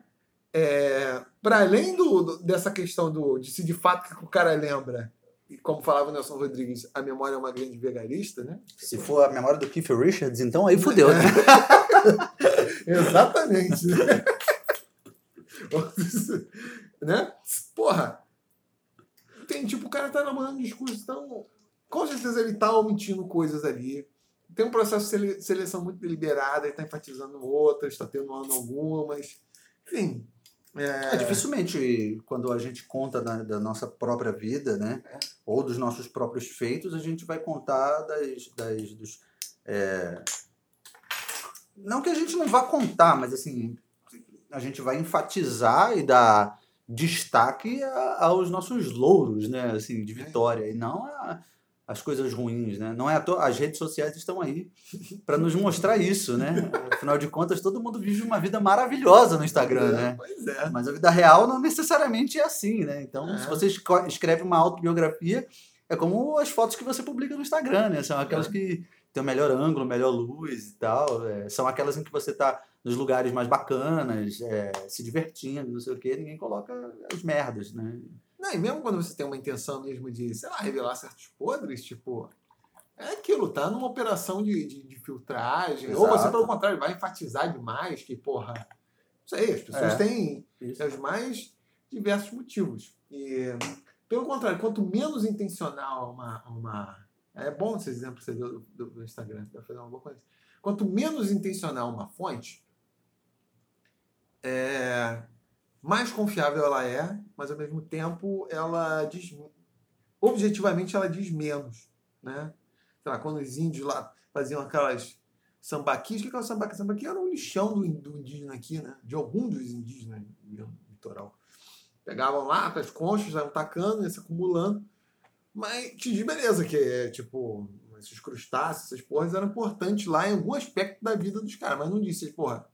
É, para além do, dessa questão do, de se de fato que o cara lembra, e como falava o Nelson Rodrigues, a memória é uma grande vigarista, né? Se for a memória do Keith Richards, então aí fudeu, né? Exatamente. né? né? Porra, tem tipo, o cara tá namorando um discurso, então com certeza ele tá omitindo coisas ali. Tem um processo de sele- seleção muito deliberado, ele tá enfatizando outras, tá tendo algumas. Enfim. É, dificilmente, quando a gente conta da, da nossa própria vida, né? Ou dos nossos próprios feitos, a gente vai contar das. das dos, é, Não que a gente não vá contar, mas assim, a gente vai enfatizar e dar destaque a- aos nossos louros, né? Assim, de vitória, e não a- as coisas ruins, né? Não é à toa, as redes sociais estão aí para nos mostrar isso, né? Afinal de contas, todo mundo vive uma vida maravilhosa no Instagram, né? Pois é. Mas a vida real não necessariamente é assim, né? Então, É. se você escreve uma autobiografia, é como as fotos que você publica no Instagram, né? São aquelas que tem o melhor ângulo, melhor luz e tal. é, são aquelas em que você tá nos lugares mais bacanas, é, se divertindo, não sei o quê. Ninguém coloca as merdas, né? Não, e mesmo quando você tem uma intenção mesmo de, sei lá, revelar certos podres, tipo, é aquilo, tá numa operação de, de, de filtragem. Ou você, Exato. pelo contrário, vai enfatizar demais que, porra, não sei, as pessoas É. têm Isso. os mais diversos motivos. E, pelo contrário, quanto menos intencional uma. uma é bom esse exemplo que você deu do, do- do Instagram, vai fazer uma boa coisa. Quanto menos intencional uma fonte, é, mais confiável ela é, mas ao mesmo tempo ela diz. Objetivamente ela diz menos. Né? Lá, quando os índios lá faziam aquelas sambaquis. O que que é o sambaqui? Sambaqui era um lixão do, indígena aqui, né? De algum dos indígenas do litoral. Pegavam lá as conchas, iam tacando, se acumulando. Mas diz, beleza, que é tipo, esses crustáceos, essas porras eram importantes lá em algum aspecto da vida dos caras, mas não disse, porra.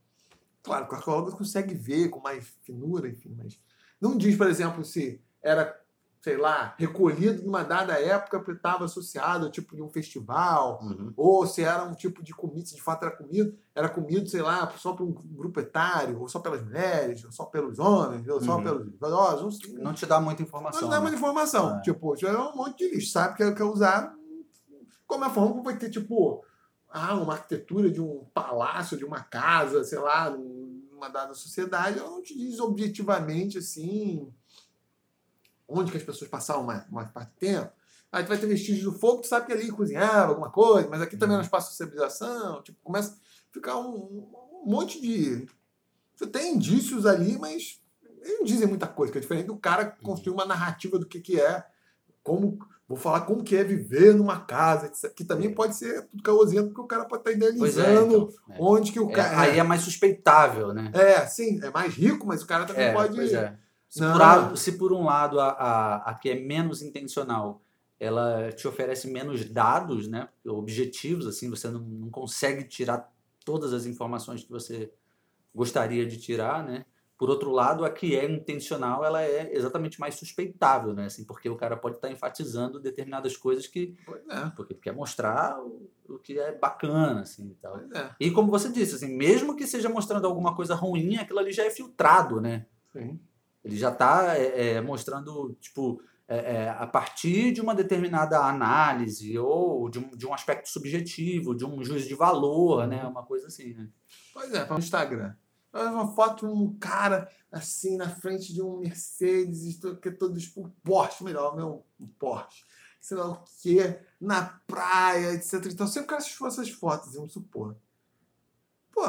Claro, o arqueólogo consegue ver com mais finura, enfim, mas não diz, por exemplo, se era, sei lá, recolhido numa dada época porque estava associado ao tipo de um festival, Uhum. ou se era um tipo de comida, se de fato era comido, era comido, sei lá, só para um grupo etário, ou só pelas mulheres, ou só pelos homens, ou só Uhum. pelos idosos, não, Não te dá muita não informação. dá né? muita informação. É. Tipo, já é um monte de lixo, sabe que é, que é usar como é a forma que vai ter, tipo, ah, uma arquitetura de um palácio, de uma casa, sei lá, numa dada sociedade, ela não te diz objetivamente, assim, onde que as pessoas passavam mais, mais parte do tempo. Aí tu vai ter vestígios do fogo, tu sabe que ali cozinhava alguma coisa, mas aqui também era um espaço de civilização, tipo, começa a ficar um, um monte de... Você tem indícios ali, mas eles não dizem muita coisa, que é diferente do cara construir uma narrativa do que, que é, como vou falar como que é viver numa casa, que também pode ser tudo caosento, porque o cara pode estar Pois é, idealizando então. É. onde que o É, cara... aí é mais suspeitável, né? É, sim, é mais rico, mas o cara também É, pode... pois é. Se, por, se por um lado a, a, a que é menos intencional, ela te oferece menos dados, né? Objetivos, assim, você não, não consegue tirar todas as informações que você gostaria de tirar, né? Por outro lado, a que é intencional, ela é exatamente mais suspeitável, né? Assim, porque o cara pode estar enfatizando determinadas coisas que Pois é, porque quer mostrar o, o que é bacana, assim, e tal. pois é. E como você disse, assim, mesmo que seja mostrando alguma coisa ruim, aquilo ali já é filtrado, né? Sim. Ele já está mostrando, tipo, é, é, a partir de uma determinada análise ou de um, de um aspecto subjetivo, de um juízo de valor, né? Uma coisa assim, né? Pois é, para o Instagram. Uma foto de um cara assim na frente de um Mercedes, que é todo um Porsche, melhor, meu, um Porsche. Sei lá o quê, na praia, etc. Então, se o cara for essas fotos, vamos supor. Pô,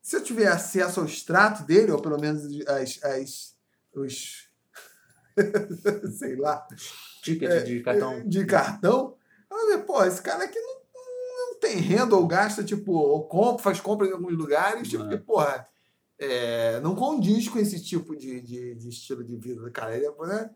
se eu tiver acesso ao extrato dele, ou pelo menos as, as, os. sei lá, Ticket É, de cartão. de cartão. Eu ver, pô, esse cara aqui tem renda ou gasta, tipo, ou compra, faz compra em alguns lugares, tipo, É. que, porra, é, não condiz com esse tipo de, de, de estilo de vida, cara. Ele, é, né?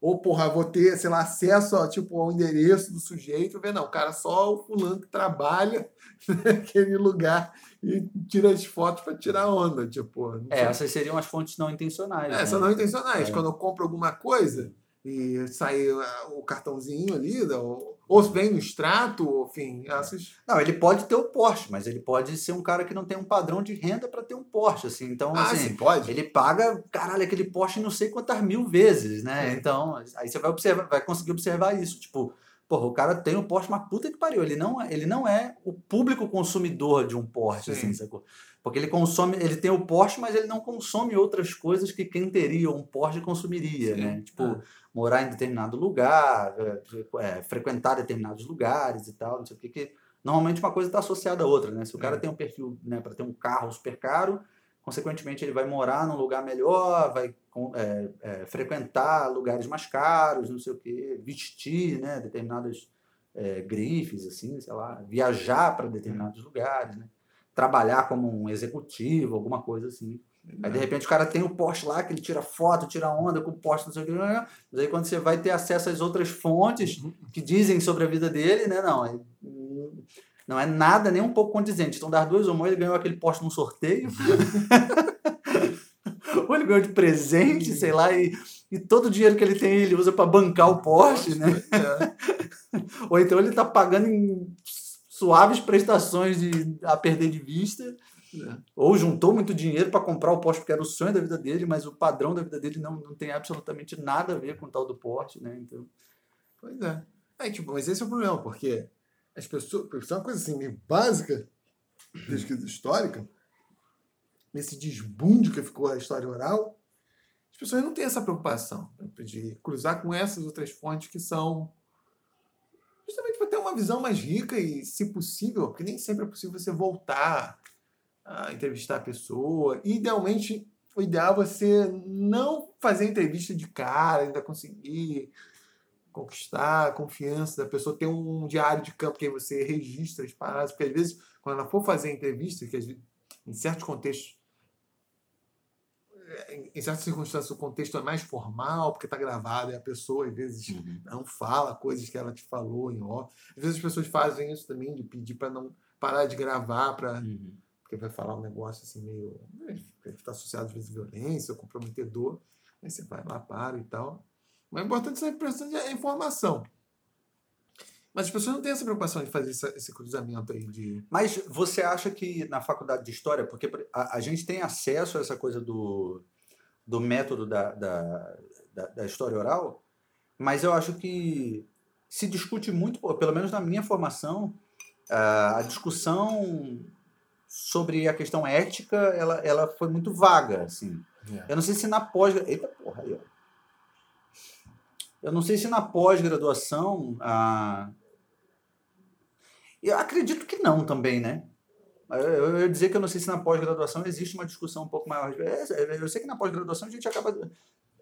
Ou, porra, vou ter, sei lá, acesso ó, tipo, ao endereço do sujeito, ver, não, cara, só o fulano que trabalha naquele lugar e tira as fotos pra tirar onda, tipo. É, essas seriam as fontes não intencionais. É, né? são não intencionais. É. Quando eu compro alguma coisa e sai ah, o cartãozinho ali, né, ou, ou vem no extrato, enfim, essas. Não, ele pode ter o Porsche, mas ele pode ser um cara que não tem um padrão de renda para ter um Porsche, assim. Então, Ah, assim, sim, pode. ele paga, caralho, aquele Porsche não sei quantas mil vezes, né? Sim. Então, aí você vai observar, vai conseguir observar isso, tipo, porra, o cara tem o Porsche, mas puta que pariu, ele não, é- ele não é o público consumidor de um Porsche, Sim. assim, sacou? Porque ele consome, ele tem o Porsche, mas ele não consome outras coisas que quem teria um Porsche consumiria, Sim. né? Tipo, Ah. morar em determinado lugar, é, é, frequentar determinados lugares e tal, não sei o que, que normalmente uma coisa está associada à outra, né? Se o cara É. tem um perfil né, para ter um carro super caro, consequentemente ele vai morar num lugar melhor, vai é, é, frequentar lugares mais caros, não sei o que, vestir né, determinadas é, grifes, assim, sei lá, viajar para determinados lugares, né? trabalhar como um executivo, alguma coisa assim. Aí de repente o cara tem o Porsche lá, que ele tira foto, tira onda com o Porsche, não sei o que, mas aí quando você vai ter acesso às outras fontes que dizem sobre a vida dele, né? Não, é- não é nada nem um pouco condizente. Então, das duas, uma, ele ganhou aquele Porsche num sorteio. Ou ele ganhou de presente, sei lá, e, e todo o dinheiro que ele tem ele usa para bancar o Porsche, né? É. Ou então ele tá pagando em suaves prestações de, a perder de vista. É. Ou juntou muito dinheiro para comprar o Porsche, porque era o sonho da vida dele, mas o padrão da vida dele não, não tem absolutamente nada a ver com o tal do Porsche, né? Então, Pois é. É, tipo, mas esse é o problema, porque as pessoas. Isso é uma coisa assim, meio básica, pesquisa histórica, nesse desbunde que ficou a história oral, as pessoas não têm essa preocupação de cruzar com essas outras fontes que são. Justamente para ter uma visão mais rica e, se possível, porque nem sempre é possível você voltar a entrevistar a pessoa. Idealmente, o ideal é você não fazer entrevista de cara, ainda conseguir conquistar a confiança da pessoa, ter um diário de campo que aí você registra as paradas, porque às vezes, quando ela for fazer a entrevista, que vezes, em certos contextos, é, em- certas circunstâncias o contexto é mais formal, porque está gravado, e a pessoa às vezes Uhum. não fala coisas que ela te falou em off. Às vezes as pessoas fazem isso também, de pedir para não parar de gravar, para Uhum. porque vai falar um negócio assim meio. né, que está associado às vezes à violência, ou comprometedor. Aí você vai lá, para e tal. Mas o importante é a prestação de informação. Mas as pessoas não têm essa preocupação de fazer essa- esse cruzamento aí de. Mas você acha que na faculdade de História, porque a, a gente tem acesso a essa coisa do, do método da, da, da, da história oral, mas eu acho que se discute muito, pelo menos na minha formação, a, discussão sobre a questão ética, ela, ela foi muito vaga, assim. Eu não sei se na pós... Eita porra, aí, ó. Eu não sei se na pós-graduação... Ah... Eu acredito que não também, né? Eu, ia dizer que eu não sei se na pós-graduação existe uma discussão um pouco maior. É, Eu sei que na pós-graduação a gente acaba...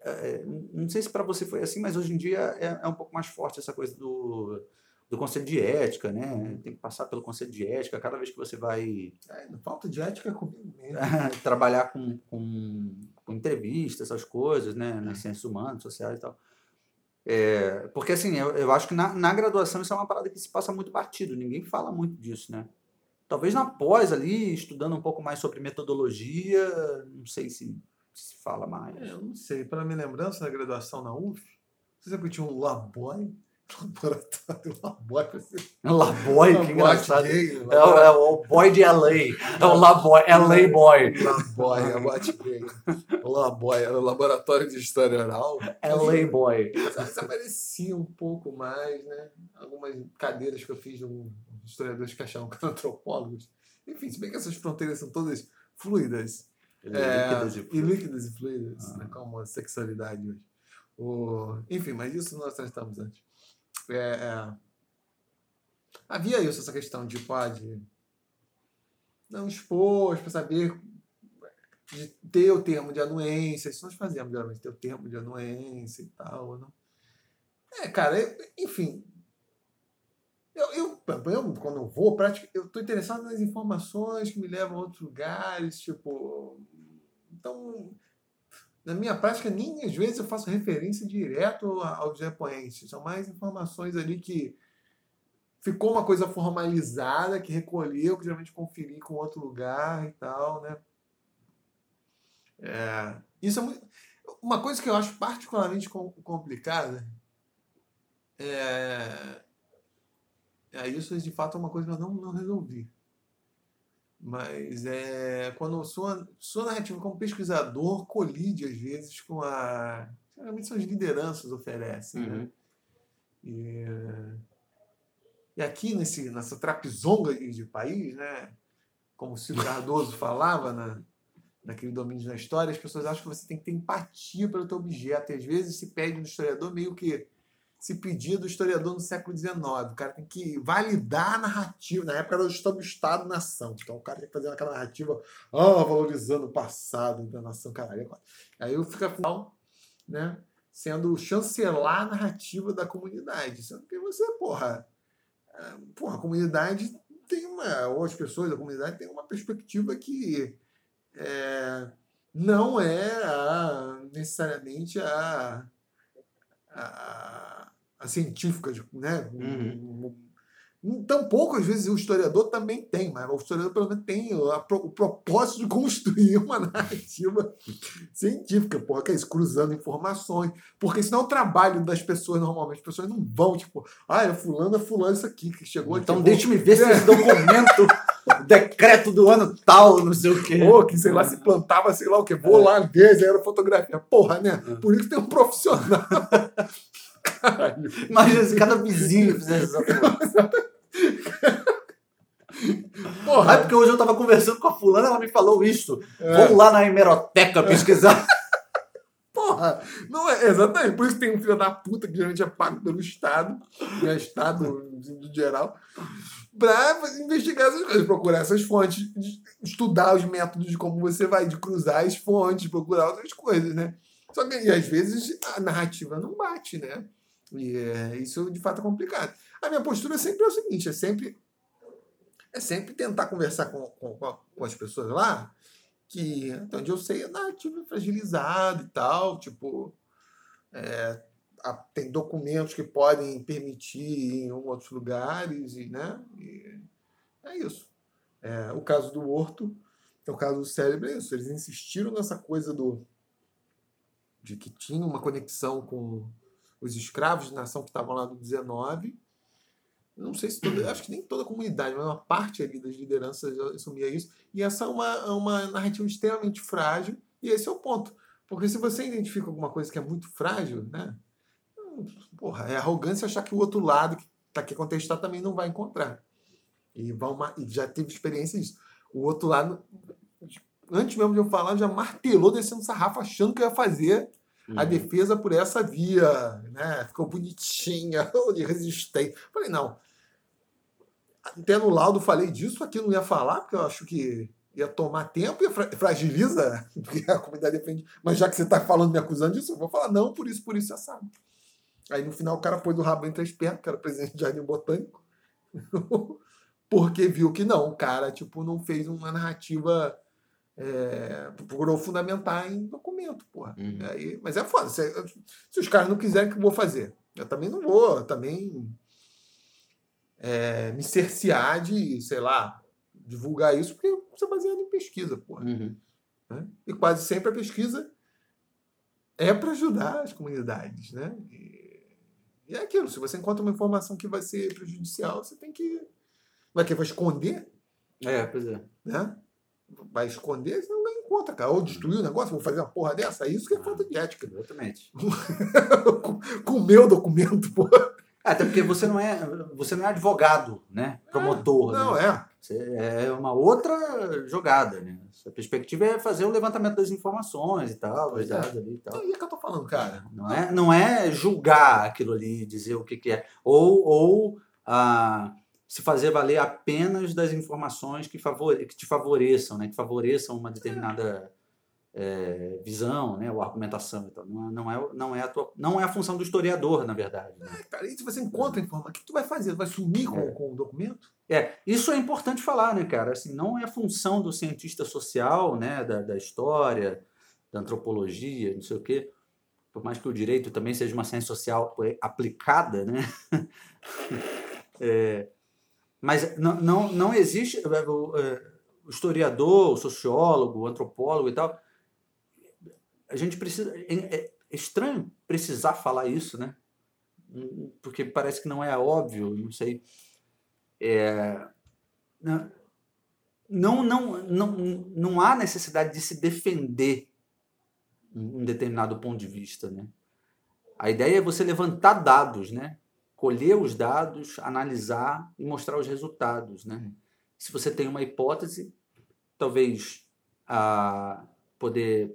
é, não sei se para você foi assim, mas hoje em dia é, é um pouco mais forte essa coisa do, do conselho de ética, né? Tem que passar pelo conselho de ética cada vez que você vai É, falta de ética é comigo mesmo. trabalhar com, com, com entrevista, essas coisas, né? Nas ciências humanas, sociais e tal. É, porque, assim, eu, eu acho que na, na graduação isso é uma parada que se passa muito batido, ninguém fala muito disso, né? Talvez na pós ali, estudando um pouco mais sobre metodologia, não sei se se fala mais. É, eu não sei, pela minha lembrança, na graduação na UF, você que tinha um Laboy? Laboratório Laboy. você- Laboy, que engraçado. gay, É o, é o boy de LA. É o Laboy, LA boy. Laboy, Laboy gay. O Laboy era o Laboratório de História Oral. LA boy. Isso aparecia um pouco mais, né? Algumas cadeiras que eu fiz de um historiadores que achavam que eram antropólogos. Enfim, se bem que essas fronteiras são todas fluidas. É, Líquidas e e líquidas e fluidas, Ah. né, como a sexualidade hoje. O, enfim, mas isso nós tratamos antes. É, é, havia isso, essa questão de pode não expor, para saber de ter o termo de anuência. Isso nós fazemos geralmente, ter o termo de anuência e tal. Não? É, cara, eu- enfim. Eu, eu, eu, quando eu vou, eu estou interessado nas informações que me levam a outros lugares, tipo. Então, na minha prática, nem às vezes eu faço referência direto aos depoentes. São mais informações ali que ficou uma coisa formalizada, que recolheu, que geralmente conferi com outro lugar e tal, né? É, isso é muito, uma coisa que eu acho particularmente com- complicada é, é isso de fato é uma coisa que eu não, não resolvi. Mas é quando sua, sua narrativa como pesquisador colide às vezes com a. Geralmente são as lideranças oferecem, né? Uhum. E, e aqui nesse, nessa trapizonga de país, né? Como o Ciro Cardoso falava na, naquele domínio da história, as pessoas acham que você tem que ter empatia pelo teu objeto. E às vezes se pede no historiador meio que se pedia do historiador no século XIX. O cara tem que validar a narrativa. Na época era o Estado-nação. Então o cara tem que fazer aquela narrativa ah, valorizando o passado da nação. Caralho. Aí eu fico afinal, né? Sendo chancelar a narrativa da comunidade. Sendo que você, porra, ah, porra, a comunidade tem uma. Ou as pessoas da comunidade têm uma perspectiva que é, não é a- necessariamente a científica, né? Tampouco, às vezes, o historiador também tem, mas o historiador, pelo menos, tem o propósito de construir uma narrativa científica, porra, que é isso, cruzando informações. Porque senão o trabalho das pessoas, normalmente, as pessoas não vão, tipo, ah, é fulano, é fulano, isso aqui, que chegou Então deixa-me ver se esse documento, decreto do ano tal, não sei o quê. Ou que, sei lá, se plantava, sei lá o quê. Vou lá ver, era fotografia. Porra, né? Por isso tem um profissional. Caralho. Imagina se cada vizinho fizesse essa porra. Porra, é porque hoje eu tava conversando com a fulana, ela me falou isso. É. Vamos lá na hemeroteca pesquisar. porra. Não é, exatamente. Por isso tem um filho da puta que geralmente é pago pelo Estado, né? Estado no geral, pra investigar essas coisas, procurar essas fontes, estudar os métodos de como você vai, de cruzar as fontes, procurar outras coisas, né? Só que, e às vezes, a narrativa não bate, né? E é, isso de fato é complicado. A minha postura sempre é o seguinte: é sempre, é sempre tentar conversar com, com, com as pessoas lá, que, até onde eu sei, é fragilizada e tal. Tipo, é, a- tem documentos que podem permitir ir em outros lugares, e, né? E é isso. É, o caso do Horto, é o caso do cérebro, é isso. Eles insistiram nessa coisa do de que tinha uma conexão com os escravos de nação que estavam lá do 19. Não sei se toda, acho que nem toda a comunidade, mas uma parte ali das lideranças assumia isso. E essa é uma, é uma narrativa extremamente frágil, e esse é o ponto. Porque se você identifica alguma coisa que é muito frágil, né? Porra, é arrogância achar que o outro lado que está aqui contestar também não vai encontrar. E, já teve experiência disso. O outro lado, antes mesmo de eu falar, já martelou descendo sarrafo, achando que ia fazer a Uhum. defesa por essa via, né? Ficou bonitinha, de resistência. Falei, não. Até no laudo falei disso, aqui não ia falar, porque eu acho que ia tomar tempo e fra- fragiliza, porque a comunidade defende. Mas já que você está falando, me acusando disso, eu vou falar, não, por isso, por isso, assado. Aí no final o cara pôs o rabo entre as pernas, que era presidente de Jardim Botânico, porque viu que não, o cara tipo, não fez uma narrativa. É, procurou fundamentar em documento, porra. Uhum. Aí, mas é foda. Se, se os caras não quiserem, o que eu vou fazer? Eu também não vou também é, me cercear de, sei lá, divulgar isso, porque isso é baseado em pesquisa, porra. Uhum. né? E quase sempre a pesquisa é para ajudar as comunidades, né? E, e é aquilo, se você encontra uma informação que vai ser prejudicial, você tem que... Vai que vai esconder, É, pois é. né? Vai esconder, você não conta, cara. Ou destruir o negócio, vou fazer uma porra dessa. É isso que é falta de ética. Exatamente. com, o meu documento, porra. É, Até porque você não é, você não é advogado, né? Promotor. Não, né? é. Você é uma outra jogada, né? A perspectiva é fazer o levantamento das informações e tal, é. ali e tal. Aí é que eu tô falando, cara. Não é, não é julgar aquilo ali, dizer o que, que é. Ou, ou ah, se fazer valer apenas das informações que, favore, que te favoreçam, né? Que favoreçam uma determinada eh, visão, né? Ou argumentação e tal. Não é, não, é, não, é a tua, não é a função do historiador, na verdade. né? É, cara, e se você encontra informação, o que tu vai fazer? Tu vai sumir com, É. com o documento? É, isso é importante falar, né, cara? Assim, não é função do cientista social, né, da, da história, da antropologia, não sei o quê. Por mais que o direito também seja uma ciência social aplicada, né? É, mas não, não, não existe é, o, é, o historiador, o sociólogo, o antropólogo e tal. A gente precisa. É, é estranho precisar falar isso, né? Porque parece que não é óbvio, não sei. É, não, não, não, não, não há necessidade de se defender um determinado ponto de vista, né? A ideia é você levantar dados, né? Colher os dados, analisar e mostrar os resultados, né? Se você tem uma hipótese, talvez a poder,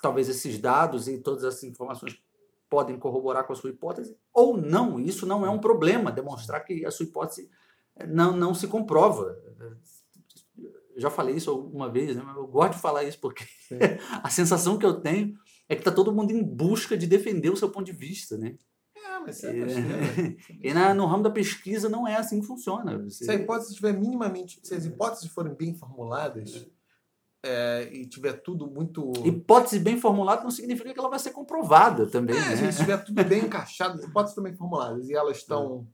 talvez esses dados e todas essas informações podem corroborar com a sua hipótese ou não. Isso não é um problema, demonstrar que a sua hipótese não, não se comprova. Eu já falei isso uma vez, né? eu gosto de falar isso porque a sensação que eu tenho é que está todo mundo em busca de defender o seu ponto de vista, né? É, mas é, E, e na, no ramo da pesquisa não é assim que funciona. Você- Se a hipótese estiver minimamente. Se as hipóteses forem bem formuladas é, e tiver tudo muito. Hipótese bem formulada não significa que ela vai ser comprovada também. É, né? se estiver tudo bem encaixado, as hipóteses também formuladas e elas estão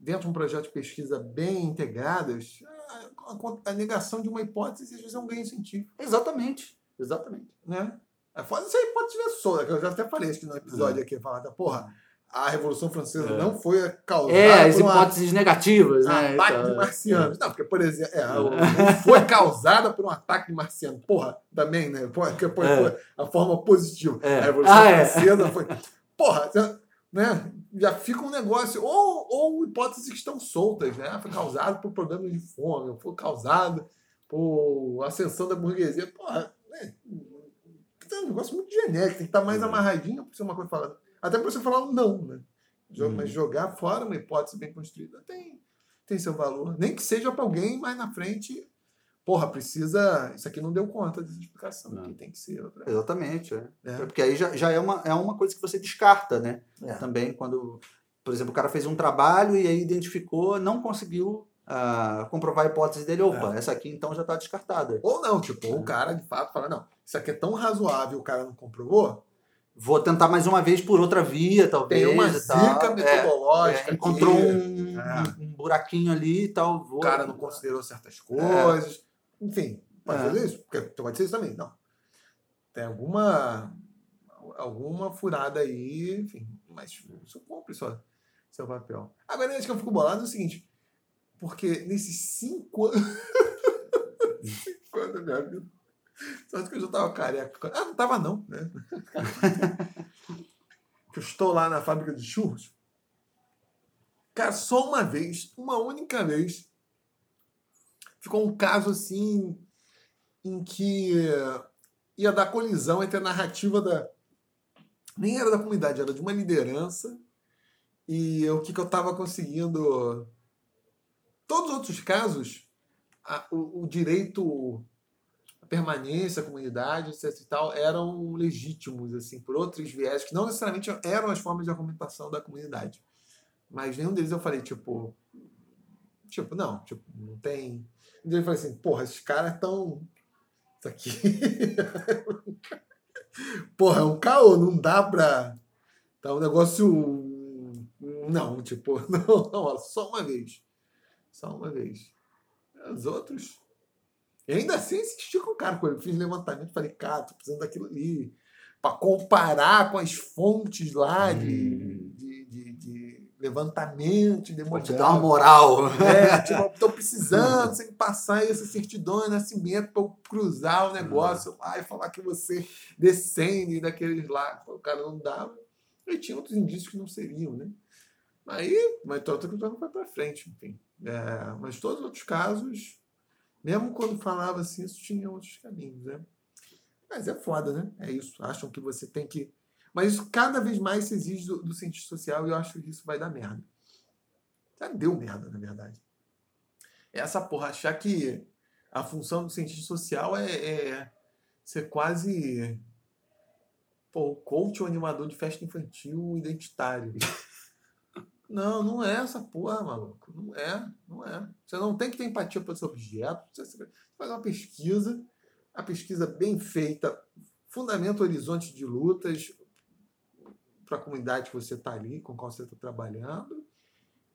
dentro de um projeto de pesquisa bem integradas, a, a- a negação de uma hipótese às vezes é um ganho científico. Exatamente. Exatamente. né? É foda se a hipótese estiver solta, que eu já até falei que no episódio aqui, falando, porra, a Revolução Francesa É. não foi causada É, as por uma- hipóteses negativas, né? ataque Então, de marcianos. Não, porque, por exemplo, é, o- não foi causada por um ataque de marciano. Porra, também, né? Pô, que, pô, É. pô, a forma positiva. É. A Revolução Ah, é. Francesa foi. Porra, já- né? Já fica um negócio. Ou, ou hipóteses que estão soltas, né? Foi causado por problemas de fome, foi causado por ascensão da burguesia. Porra, né? É um negócio muito genérico, tem que estar mais Uhum. amarradinho para ser uma coisa falada. Até para você falar um não, né? Uhum. Mas jogar fora uma hipótese bem construída tem, tem seu valor. Nem que seja para alguém mais na frente porra, precisa. Isso aqui não deu conta dessa explicação. Não. Aqui tem que ser outra. Exatamente. É. É. Porque aí já, já é, uma, é uma coisa que você descarta, né? É. Também quando, por exemplo, o cara fez um trabalho e aí identificou, não conseguiu ah, comprovar a hipótese dele. Opa, essa aqui então já está descartada. Ou não, tipo, É. o cara de fato fala, não, isso aqui é tão razoável, o cara não comprovou, Vou tentar mais uma vez por outra via, talvez. tem uma zica É, metodológica. é, encontrou um, É. um- um buraquinho ali e tal. Vou... o cara não considerou certas coisas. Enfim, pode É. fazer isso? Porque pode ser isso também. Não. Tem alguma alguma furada aí, enfim, mas isso cumpre só seu papel. Agora, acho que eu fico bolado é o seguinte, porque nesses cinco anos, cinco anos da minha vida, só que eu já tava careca. Ah, não tava não, né? eu estou lá na fábrica de churros. Cara, só uma vez, uma única vez, ficou um caso assim em que ia dar colisão entre a narrativa da. Nem era da comunidade, era de uma liderança. E o que, que eu estava conseguindo. Todos os outros casos, a- o, o direito permanência, comunidade, etc. e tal, eram legítimos, assim, por outros viés, que não necessariamente eram as formas de argumentação da comunidade. Mas nenhum deles eu falei, tipo. Tipo, não, tipo, não tem. Dia eu falei assim, porra, esses caras estão. Isso aqui. porra, é um caô, não dá pra. Tá um negócio. Não, tipo, não, não, só uma vez. Só uma vez. Os outros. E ainda assim insisti com o cara, quando eu fiz levantamento, falei, cara, tô precisando daquilo ali. Pra comparar com as fontes lá de, Hum. de, de, de levantamento, de Pode te dar uma moral. É, tipo, tô precisando, sem passar essa certidão de nascimento pra eu cruzar o negócio lá e falar que você descende daqueles lá. O cara não dava. E tinha outros indícios que não seriam, né? Aí, mas que não foi pra frente, enfim. É, mas todos os outros casos, mesmo quando falava assim, isso tinha outros caminhos, né? Mas é foda, né? É isso. Acham que você tem que. Mas isso cada vez mais se exige do, do cientista social e eu acho que isso vai dar merda. Já deu merda, na verdade. Essa porra, achar que a função do cientista social é, é ser quase pô, coach ou animador de festa infantil identitário. Não, não é essa porra, maluco. Não é, não é. Você não tem que ter empatia por esse objeto. Você faz uma pesquisa, a pesquisa bem feita, fundamenta o horizonte de lutas para a comunidade que você está ali, com qual você está trabalhando.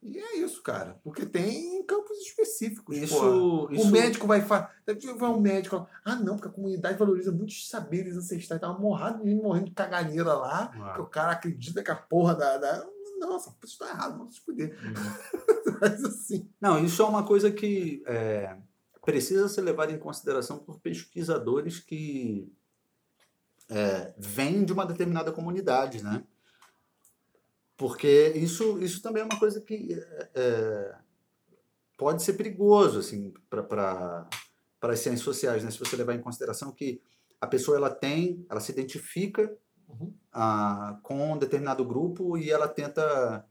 E é isso, cara. Porque tem campos específicos. porra. Isso, O isso médico vai falar. Vai um médico ah, não, porque a comunidade valoriza muitos saberes ancestrais. Tava morrendo, morrendo de caganeira lá, Ah. que o cara acredita que a porra da. da... Nossa, isso tá errado, vamos se fuder. Mas assim. Não, isso é uma coisa que é, precisa ser levada em consideração por pesquisadores que é, vêm de uma determinada comunidade, né? Porque isso, isso também é uma coisa que é, é, pode ser perigoso assim, para as ciências sociais, né? se você levar em consideração que a pessoa ela tem, ela se identifica Uhum. ah, com um determinado grupo e ela tenta,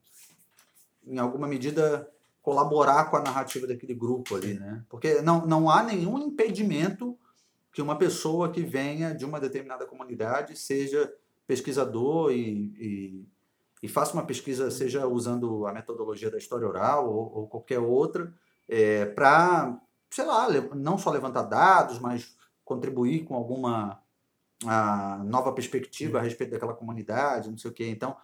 em alguma medida, colaborar com a narrativa daquele grupo ali, né? Porque não, não há nenhum impedimento que uma pessoa que venha de uma determinada comunidade seja pesquisador e, e, e faça uma pesquisa, seja usando a metodologia da história oral ou, ou qualquer outra, é, para, sei lá, não só levantar dados, mas contribuir com alguma a nova perspectiva a respeito daquela comunidade, não sei o quê. Então,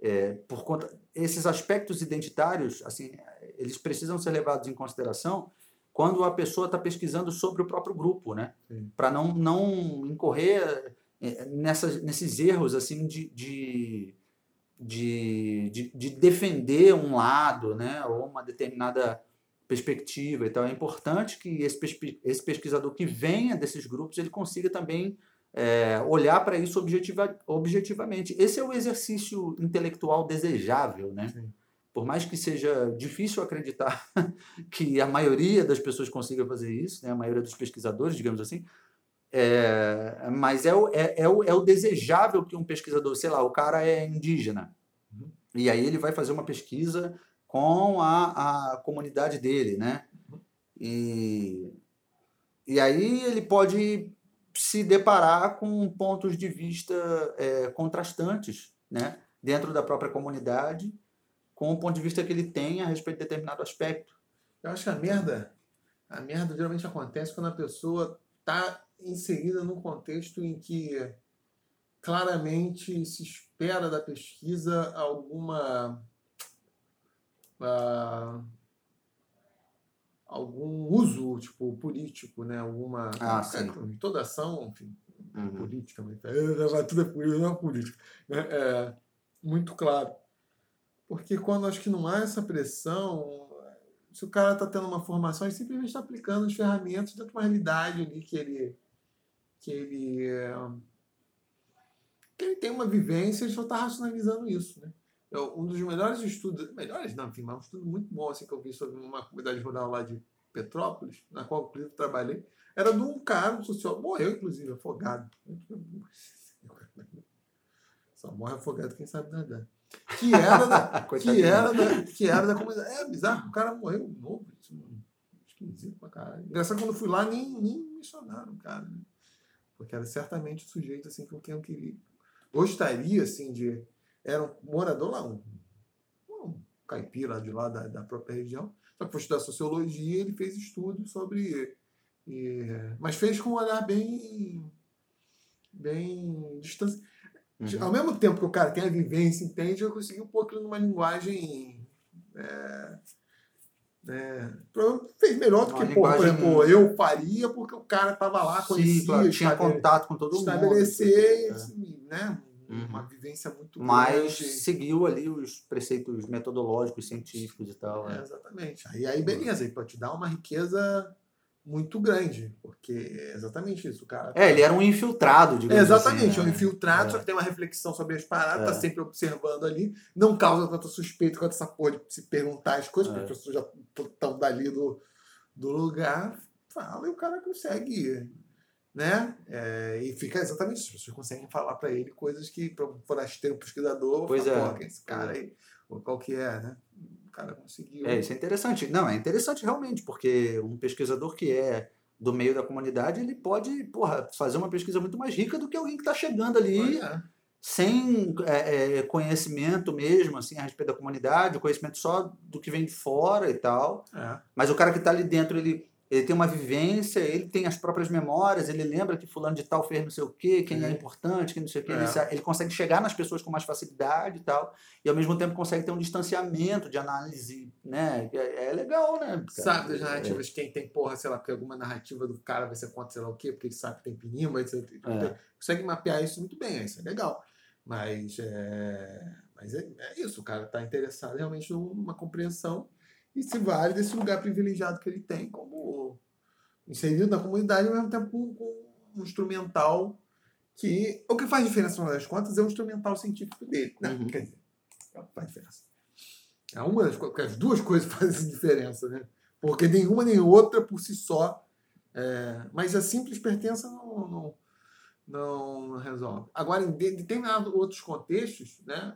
é, por conta esses aspectos identitários, assim, eles precisam ser levados em consideração quando a pessoa está pesquisando sobre o próprio grupo, né? Para não, não incorrer é, nessas, nesses erros assim de, de, de, de, de defender um lado, né? Ou uma determinada perspectiva. Então, é importante que esse, esse pesquisador que venha desses grupos ele consiga também é, olhar para isso objetiva, objetivamente. Esse é o exercício intelectual desejável, né? Sim. Por mais que seja difícil acreditar que a maioria das pessoas consiga fazer isso, né? a maioria dos pesquisadores, digamos assim, é, mas é o, é, é, o, é o desejável que um pesquisador, sei lá, o cara é indígena, Uhum. e aí ele vai fazer uma pesquisa com a, a comunidade dele, né? E e aí ele pode se deparar com pontos de vista é, contrastantes, né? Dentro da própria comunidade, com o ponto de vista que ele tem a respeito de determinado aspecto. Eu acho que a merda, a merda geralmente acontece quando a pessoa está inserida num contexto em que claramente se espera da pesquisa alguma ah, algum uso tipo político, né? Alguma Ah, é, toda ação, enfim, Uhum. política, mas é, vai tudo é política, não é política. né? É, muito claro. Porque quando acho que não há essa pressão, se o cara está tendo uma formação, ele simplesmente está aplicando as ferramentas dentro de uma realidade ali que ele que ele é, que ele tem uma vivência, ele só está racionalizando isso, né? Eu- um dos melhores estudos, melhores não, enfim, mas um estudo muito bom assim, que eu vi sobre uma comunidade rural lá de Petrópolis, na qual inclusive trabalhei, era de um cara, um sociólogo, morreu inclusive, afogado. Só morre afogado quem sabe nadar. Que era da, que era da, que era da comunidade. É bizarro, o cara morreu novo. Esquisito pra caralho. Engraçado quando eu fui lá, nem, nem mencionaram o cara. Né? Porque era certamente o sujeito assim quem eu queria. Gostaria, assim, de. Era um morador lá, um, um caipira de lá da, da própria região. Só que foi estudar sociologia, ele fez estudos sobre. mas fez com um olhar bem. bem distante. Uhum. Ao mesmo tempo que o cara tem a vivência, entende, eu consegui um pouco numa linguagem. É, é, provavelmente fez melhor do que, pô, por exemplo, eu faria porque o cara estava lá, conhecia, Sim, claro, tinha contato com todo mundo. estabelecer É. né, Uhum. uma vivência muito Mas grande. seguiu ali os preceitos metodológicos, científicos e tal. É, né? exatamente. Aí, aí beleza, aí pode te dar uma riqueza muito grande, porque é exatamente isso, cara. É, ele era um infiltrado, É, digamos exatamente, assim, é um né? infiltrado, É. só que tem uma reflexão sobre as paradas, É. tá sempre observando ali, não causa tanta suspeita quanto essa porra de se perguntar as coisas, É. porque as pessoas já estão dali do, do lugar, fala e o cara consegue, né? É, e fica exatamente isso, as pessoas conseguem falar para ele coisas que, para um forasteiro, um pesquisador, Pois fala, é. "Pô, quem é esse cara aí, ou qual que é, né? O cara conseguiu. É, isso é interessante. Não, é interessante realmente, porque um pesquisador que é do meio da comunidade, ele pode, porra, fazer uma pesquisa muito mais rica do que alguém que está chegando ali é. sem é, é, conhecimento mesmo, assim, a respeito da comunidade, o conhecimento só do que vem de fora e tal. É. Mas o cara que está ali dentro, ele, ele tem uma vivência, ele tem as próprias memórias, ele lembra que fulano de tal fez não sei o quê, quem é, É. importante, quem não sei o quê. É. Ele, consegue chegar nas pessoas com mais facilidade e tal, e ao mesmo tempo consegue ter um distanciamento de análise, né? É, é legal, né? cara? Sabe das É- narrativas, quem tem, porra, sei lá, porque alguma narrativa do cara vai ser contra sei lá o quê, porque ele sabe que tem pinimba, etc. É. Consegue mapear isso muito bem, isso é legal. Mas é, mas é, é isso, o cara está interessado realmente numa compreensão e se vale desse lugar privilegiado que ele tem como inserido na comunidade, ao mesmo tempo com, um instrumental que o que faz diferença, no final das contas, é o instrumental científico dele. Né? Uhum. Quer dizer, é faz diferença. É uma das coisas, as duas coisas fazem diferença, né? Porque nenhuma nem outra por si só. é, mas a simples pertença não, não, não resolve. Agora, em de- determinados outros contextos, né?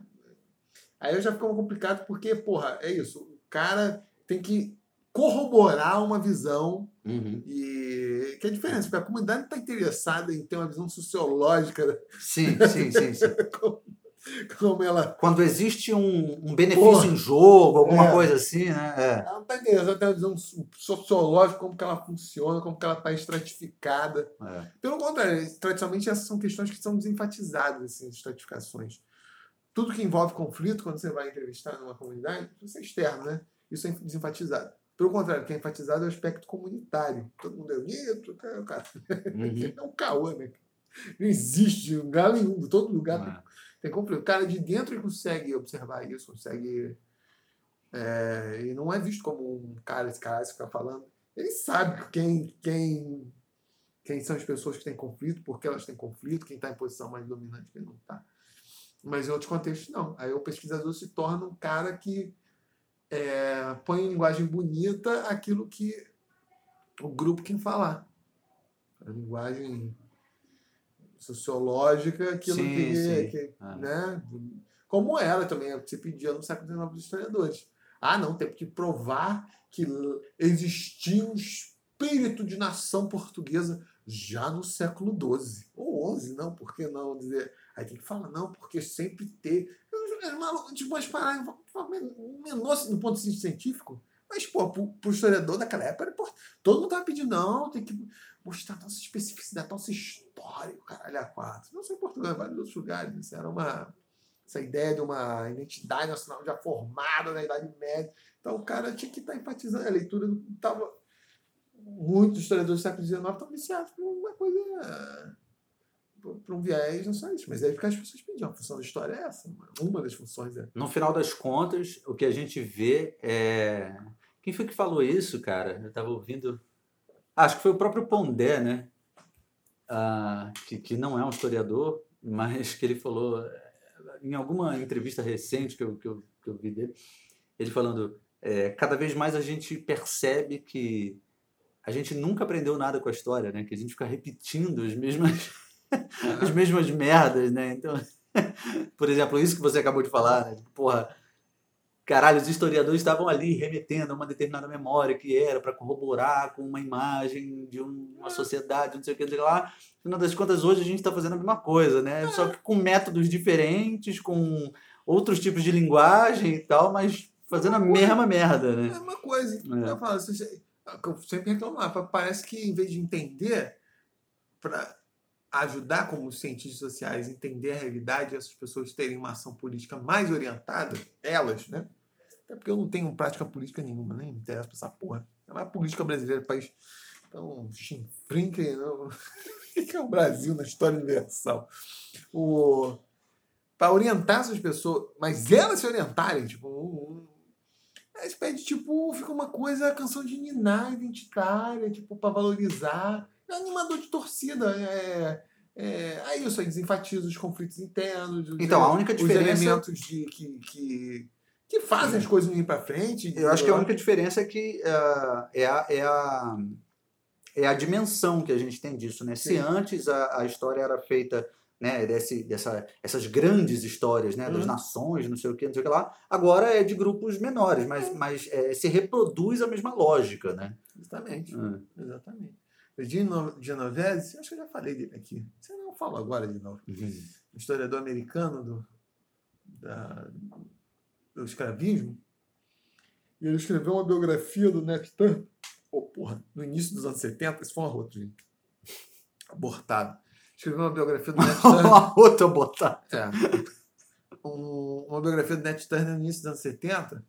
Aí já fica complicado porque, porra, é isso. O cara tem que corroborar uma visão Uhum. e que é a diferença, porque a comunidade está interessada em ter uma visão sociológica Sim, sim, sim, sim. como, como ela Quando existe um, um benefício Porra. em jogo, alguma É. coisa assim, né? É. Ela não está interessada em ter uma visão sociológica, como que ela funciona, como que ela está estratificada. É. Pelo contrário, tradicionalmente essas são questões que são desenfatizadas, assim, as estratificações. Tudo que envolve conflito, quando você vai entrevistar numa comunidade, isso é externo, né? Isso é desenfatizado. Pelo contrário, o que é enfatizado é o aspecto comunitário. Todo mundo é bonito, cara. cara. Uhum. É um caô, né? Não existe em lugar nenhum, todo lugar tem É. tem conflito. O cara de dentro consegue observar isso, consegue. é, e não é visto como um cara, esse cara que fica falando. Ele sabe quem, quem, quem são as pessoas que têm conflito, por que elas têm conflito, quem está em posição mais dominante, quem não está. Mas em outros contextos, não. Aí o pesquisador se torna um cara que é, põe em linguagem bonita aquilo que o grupo quer falar. A linguagem sociológica, aquilo Sim, que, sim. que É. né? Como era também, que se pedia no século XIX dos historiadores. Ah, não, tem que provar que existiam os espírito de nação portuguesa já no século XII. Ou XI, não, por que não dizer? Aí tem que falar, não, porque sempre teve. É tipo, umas paradas menor do ponto de vista científico. Mas, pô, pro, pro historiador daquela época, pô, todo mundo tava pedindo, não, tem que mostrar nossa especificidade, nossa história, caralho a quatro. Não só em Portugal, em vários outros lugares. Isso era uma. Essa ideia de uma identidade nacional já formada na Idade Média. Então o cara tinha que estar tá empatizando. A leitura estava. Muitos historiadores do século XIX estão viciados por uma coisa. Por um viés nacionalista. Mas é porque as pessoas pediam. A função da história é essa. Uma das funções é. No final das contas, o que a gente vê é. Quem foi que falou isso, cara? Eu estava ouvindo. Acho que foi o próprio Pondé, né? Ah, que, que não é um historiador, mas que ele falou em alguma entrevista recente que eu, que eu, que eu vi dele, ele falando: é, cada vez mais a gente percebe que a gente nunca aprendeu nada com a história, né? Que a gente fica repetindo as mesmas, as mesmas merdas, né? Então, por exemplo, isso que você acabou de falar, né? Porra, caralho, os historiadores estavam ali remetendo a uma determinada memória que era para corroborar com uma imagem de uma sociedade, não sei o que, não sei o que lá. Afinal das contas, hoje a gente está fazendo a mesma coisa, né? Só que com métodos diferentes, com outros tipos de linguagem e tal, mas fazendo a mesma merda, né? É uma coisa. É. Eu, falo, eu sempre reclamava. Parece que em vez de entender, para ajudar como cientistas sociais a entender a realidade, essas pessoas terem uma ação política mais orientada, elas, né? Até porque eu não tenho prática política nenhuma, nem me interessa essa porra. É a política brasileira, país tão chinfrinque, não. O que é o Brasil na história universal? O... Para orientar essas pessoas, mas elas se orientarem, tipo, um, você pede, tipo, fica uma coisa, canção de ninar identitária, tipo, para valorizar. É animador de torcida, é. é aí isso aí desenfatiza os conflitos internos. Então, a única diferença. Os elementos de, que, que, que fazem as coisas ir para frente. Eu acho que a única diferença é que uh, é, a, é, a, é a dimensão que a gente tem disso, né? Sim. Se antes a, a história era feita né, desse, dessa, essas grandes histórias né, das uhum. nações, não sei o que, não sei o que lá, agora é de grupos menores, mas, uhum. mas é, se reproduz a mesma lógica, né? Exatamente. Uhum. Exatamente. Gino Genovese, acho que eu já falei dele aqui. Você não fala agora de novo. Uhum. historiador americano do, da, do escravismo. E ele escreveu uma biografia do Nat oh, porra, no início dos anos 70. Isso foi uma rota, gente. Abortado escreveu uma biografia do Nat Turner. botar. É. Um, uma biografia do Nat Turner no início dos anos 70.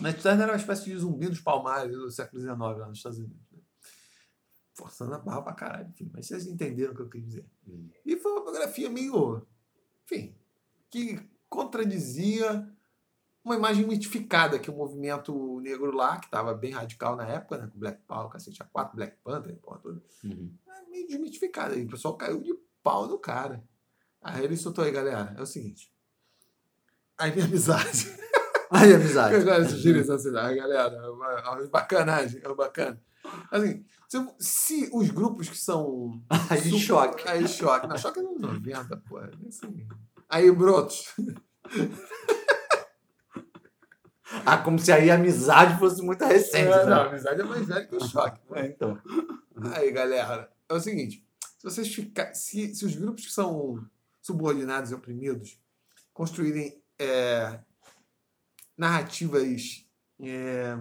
Nat Turner era uma espécie de zumbi dos palmares do século XIX lá nos Estados Unidos. Forçando a barra pra caralho, enfim, mas vocês entenderam o que eu quis dizer. Hum. E foi uma biografia meio. Enfim, que contradizia uma imagem mitificada que o movimento negro lá, que estava bem radical na época, né, com Black Power, cacete A4, Black Panther, porra toda, uhum meio desmitificada. E o pessoal caiu de pau no cara. Aí ele soltou aí, galera. É o seguinte. Aí minha amizade. Aí amizade. Agora sugiro essa cidade, galera. É uma, é uma bacanagem, é uma bacana. Assim, se, se, os grupos que são. Aí super, choque. Aí choque. Na choque é nos 90, pô. Assim. Aí brotos. Ah, como se aí a amizade fosse muito recente. É, né? Não, a amizade é mais velha que o choque. É, então. Aí, galera é o seguinte: se vocês ficar, se, se os grupos que são subordinados e oprimidos construírem é, narrativas é,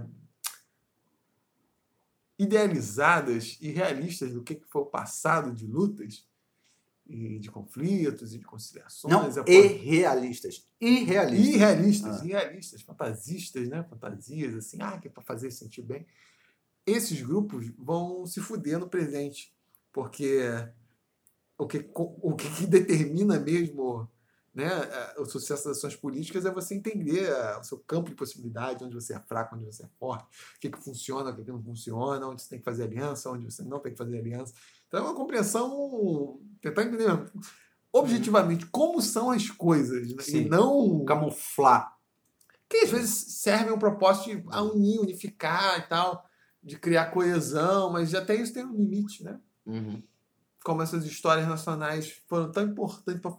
idealizadas e realistas do que foi o passado de lutas e de conflitos e de conciliações. Não, é, irrealistas. Irrealistas. Irrealistas, ah. irrealistas, fantasistas, né? Fantasias, assim, ah, que é para fazer sentir bem. Esses grupos vão se fuder no presente porque o que, o que determina mesmo né, o sucesso das ações políticas é você entender o seu campo de possibilidade, onde você é fraco, onde você é forte, o que, que funciona, o que, que não funciona, onde você tem que fazer aliança, onde você não tem que fazer aliança. Então é uma compreensão, tentar entender objetivamente como são as coisas né? e não camuflar. Que às vezes serve um propósito de unir, unificar e tal, de criar coesão, mas até isso tem um limite, né? Uhum. Como essas histórias nacionais foram tão importantes para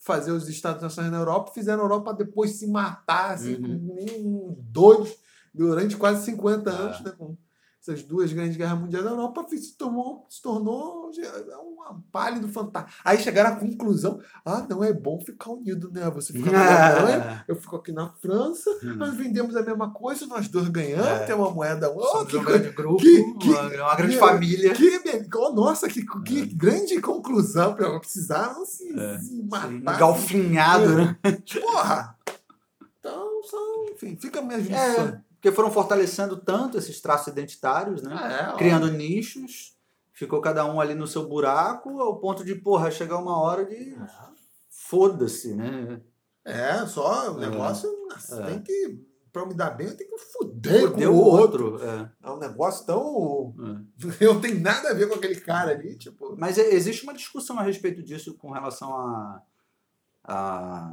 fazer os Estados nacionais na Europa, fizeram a Europa depois se matar, assim, uhum. doidos, durante quase 50 anos, ah. né? Essas duas grandes guerras mundiais, a Europa se tornou, se tornou um pálido fantasma. Aí chegaram à conclusão: ah, não é bom ficar unido, né? Você fica na Alemanha, eu fico aqui na França, Hum. nós vendemos a mesma coisa, nós dois ganhamos, É. tem uma moeda. Oh, Somos que um grande grupo, que- que- uma, grande que- família. que, oh, nossa, que, que grande conclusão. Precisaram se, É, se matar. Engalfinhado, né? Porra! Então, são, enfim, fica minha É. porque foram fortalecendo tanto esses traços identitários, né? É, ó. Criando nichos, ficou cada um ali no seu buraco, ao ponto de, porra, chegar uma hora de foda-se, né? É, só o É. negócio É. tem que. Pra me dar bem, eu tenho que foder com o outro. outro. é, É um negócio tão. é. Eu não tenho nada a ver com aquele cara ali, tipo. Mas é- existe uma discussão a respeito disso com relação a, a,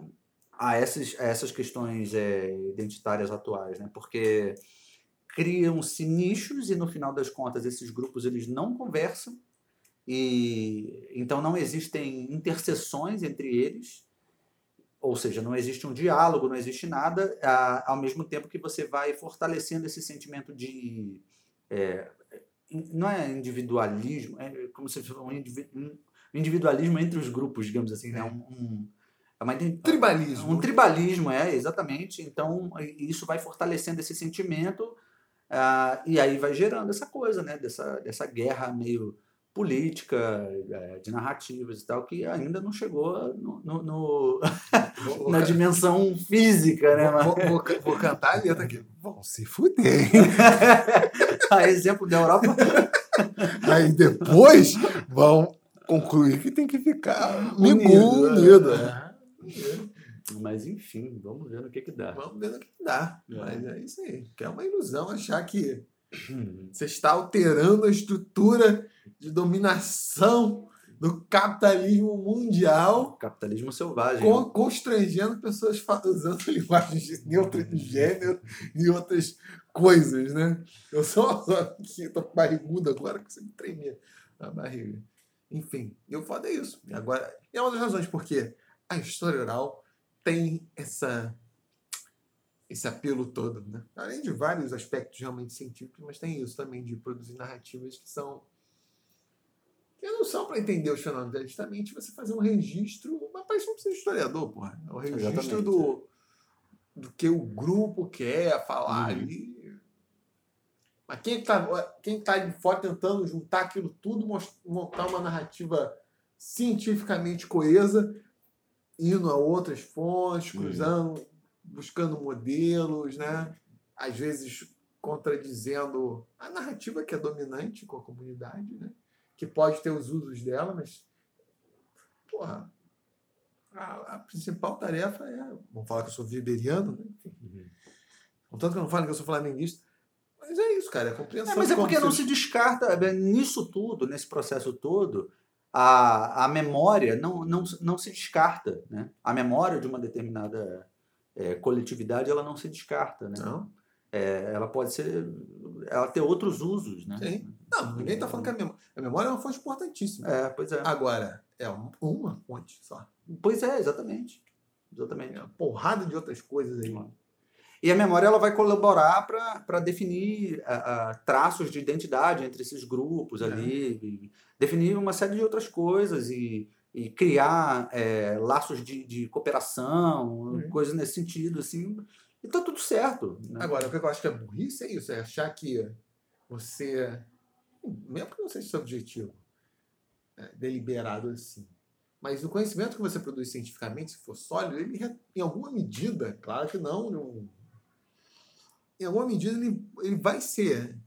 a, essas, a essas questões é, identitárias atuais, né? Porque criam-se nichos e no final das contas esses grupos eles não conversam e então não existem interseções entre eles ou seja não existe um diálogo não existe nada a- ao mesmo tempo que você vai fortalecendo esse sentimento de é, não é individualismo é como se fosse um, indivi- individualismo entre os grupos digamos assim né? um, um, é uma ident- Tribalismo. um tribalismo, é, exatamente. Então, isso vai fortalecendo esse sentimento ah, e aí vai gerando essa coisa, né? Dessa, dessa guerra meio política, eh, de narrativas e tal, que ainda não chegou no, no- no- Vou, vou na dimensão física, né? vou, Mas, vou- vou ca- vou cantar a letra aqui. Vão se fuder. a exemplo da Europa, Aí depois vão concluir que tem que ficar Unido, unido. né? unido. É. mas enfim, vamos ver no que que dá. Vamos ver no que dá. É. Mas é isso aí. Que é uma ilusão achar que Hum. você está alterando a estrutura de dominação do capitalismo mundial, Capitalismo selvagem. con- constrangendo pessoas usando linguagens de neutro de gênero e outras coisas, né? Eu só, só que tô barrigudo agora que você me tremia a barriga. Enfim, e o foda é isso. E agora, e é uma das razões porque a história oral tem essa esse apelo todo, né? Além de vários aspectos realmente científicos, mas tem isso também de produzir narrativas que são que não são para entender os fenômenos, é justamente você fazer um registro, mas parece que não precisa de historiador, porra. É o registro Exatamente. do, do que o grupo quer falar Uhum. ali. Mas quem está quem tá de fora tentando juntar aquilo tudo, montar uma narrativa cientificamente coesa, indo a outras fontes, Uhum. cruzando, buscando modelos, né? Às vezes contradizendo a narrativa que é dominante com a comunidade, né? Que pode ter os usos dela, mas porra, a, a principal tarefa é, vamos falar que eu sou weberiano, né? Enfim, Uhum. Contanto que eu não falo que eu sou flamenguista, mas é isso, cara, é compreensão. É, mas é porque não se- se descarta, é, nisso tudo, nesse processo todo, a, a memória não, não, não se descarta. Né? A memória de uma determinada é, coletividade ela não se descarta. Né? Não, É, ela pode ser. Ela ter outros usos. Né? Sim. não, ninguém está falando que a memória, a memória é uma fonte importantíssima. É, pois é. Agora, é um- uma fonte só. Pois é, exatamente. Exatamente. Tem uma porrada de outras coisas aí. E a memória ela vai colaborar para definir ah, ah, traços de identidade entre esses grupos ali, e definir uma série de outras coisas e, e criar é, laços de, de cooperação, Uhum. coisas nesse sentido, assim. E tá tudo certo. né? Agora, o que eu acho que é burrice é isso, é achar que você, mesmo que não seja seu objetivo, é, deliberado assim, mas o conhecimento que você produz cientificamente, se for sólido, ele, em alguma medida, claro que não, num- em alguma medida ele, ele vai ser,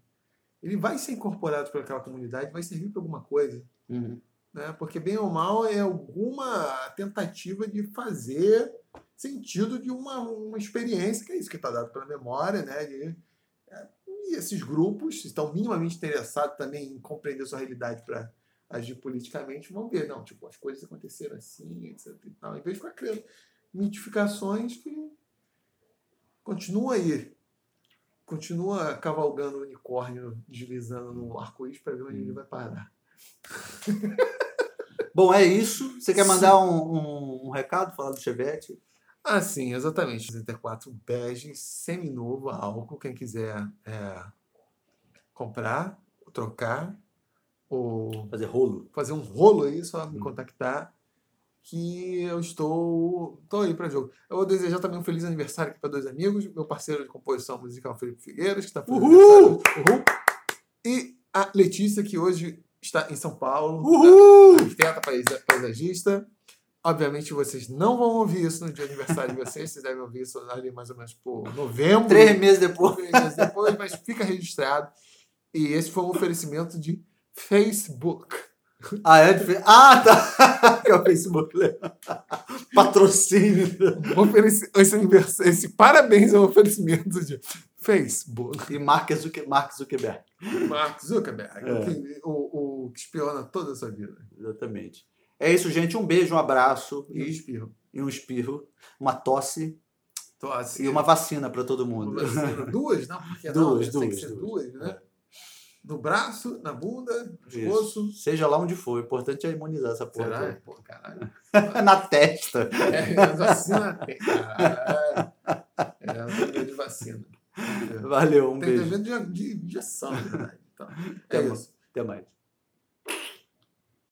ele vai ser incorporado por aquela comunidade, vai servir para alguma coisa. Uhum. né? Porque bem ou mal é alguma tentativa de fazer sentido de uma, uma experiência, que é isso que está dado pela memória, né? De, é, e esses grupos estão minimamente interessados também em compreender sua realidade para agir politicamente, vão ver, não, tipo, as coisas aconteceram assim, etc. E tal, em vez de ficar criando mitificações que continua aí. Continua cavalgando o unicórnio, deslizando no arco-íris para ver onde ele vai parar. Bom, é isso. Você quer mandar um, um- um recado, falar do Chevette? Ah, sim, exatamente. 64 bege, seminovo, álcool. Quem quiser é, comprar, trocar, ou Fazer rolo. fazer um rolo aí, só me Hum. contactar que eu estou, estou aí para jogo. Eu vou desejar também um feliz aniversário aqui para dois amigos, meu parceiro de composição musical Felipe Figueiras, que está fazendo Uhul! Uhul! E a Letícia, que hoje está em São Paulo, Uhul! arquiteta paisa- paisagista. Obviamente vocês não vão ouvir isso no dia de aniversário de vocês, vocês devem ouvir isso ali mais ou menos por novembro. Três meses depois. três meses depois, mas fica registrado. E esse foi um oferecimento de Facebook. Ah, é? fe- Ah, tá! que é o Facebook. né? Patrocínio. Um ofereci- Esse, anivers- esse parabéns é um oferecimento de Facebook. E Mark, Zucker, Mark Zuckerberg. Mark Zuckerberg, É. o, que, o, o que espiona toda a sua vida. Exatamente. É isso, gente. Um beijo, um abraço E e, espirro. e um espirro, uma tosse Tosse. e uma vacina para todo mundo. Duas, não? Porque Duas, não, tem que duas, ser duas. duas, né? No braço, na bunda, no pescoço. Seja lá onde for, o importante é imunizar essa porra. Será? Pô, caralho. Na testa. É, vacina tem. Caralho. É, tenho medo de vacina. Valeu, um Tem beijo. medo de, de injeção, na verdade. Então, é Até mais. isso. Até mais.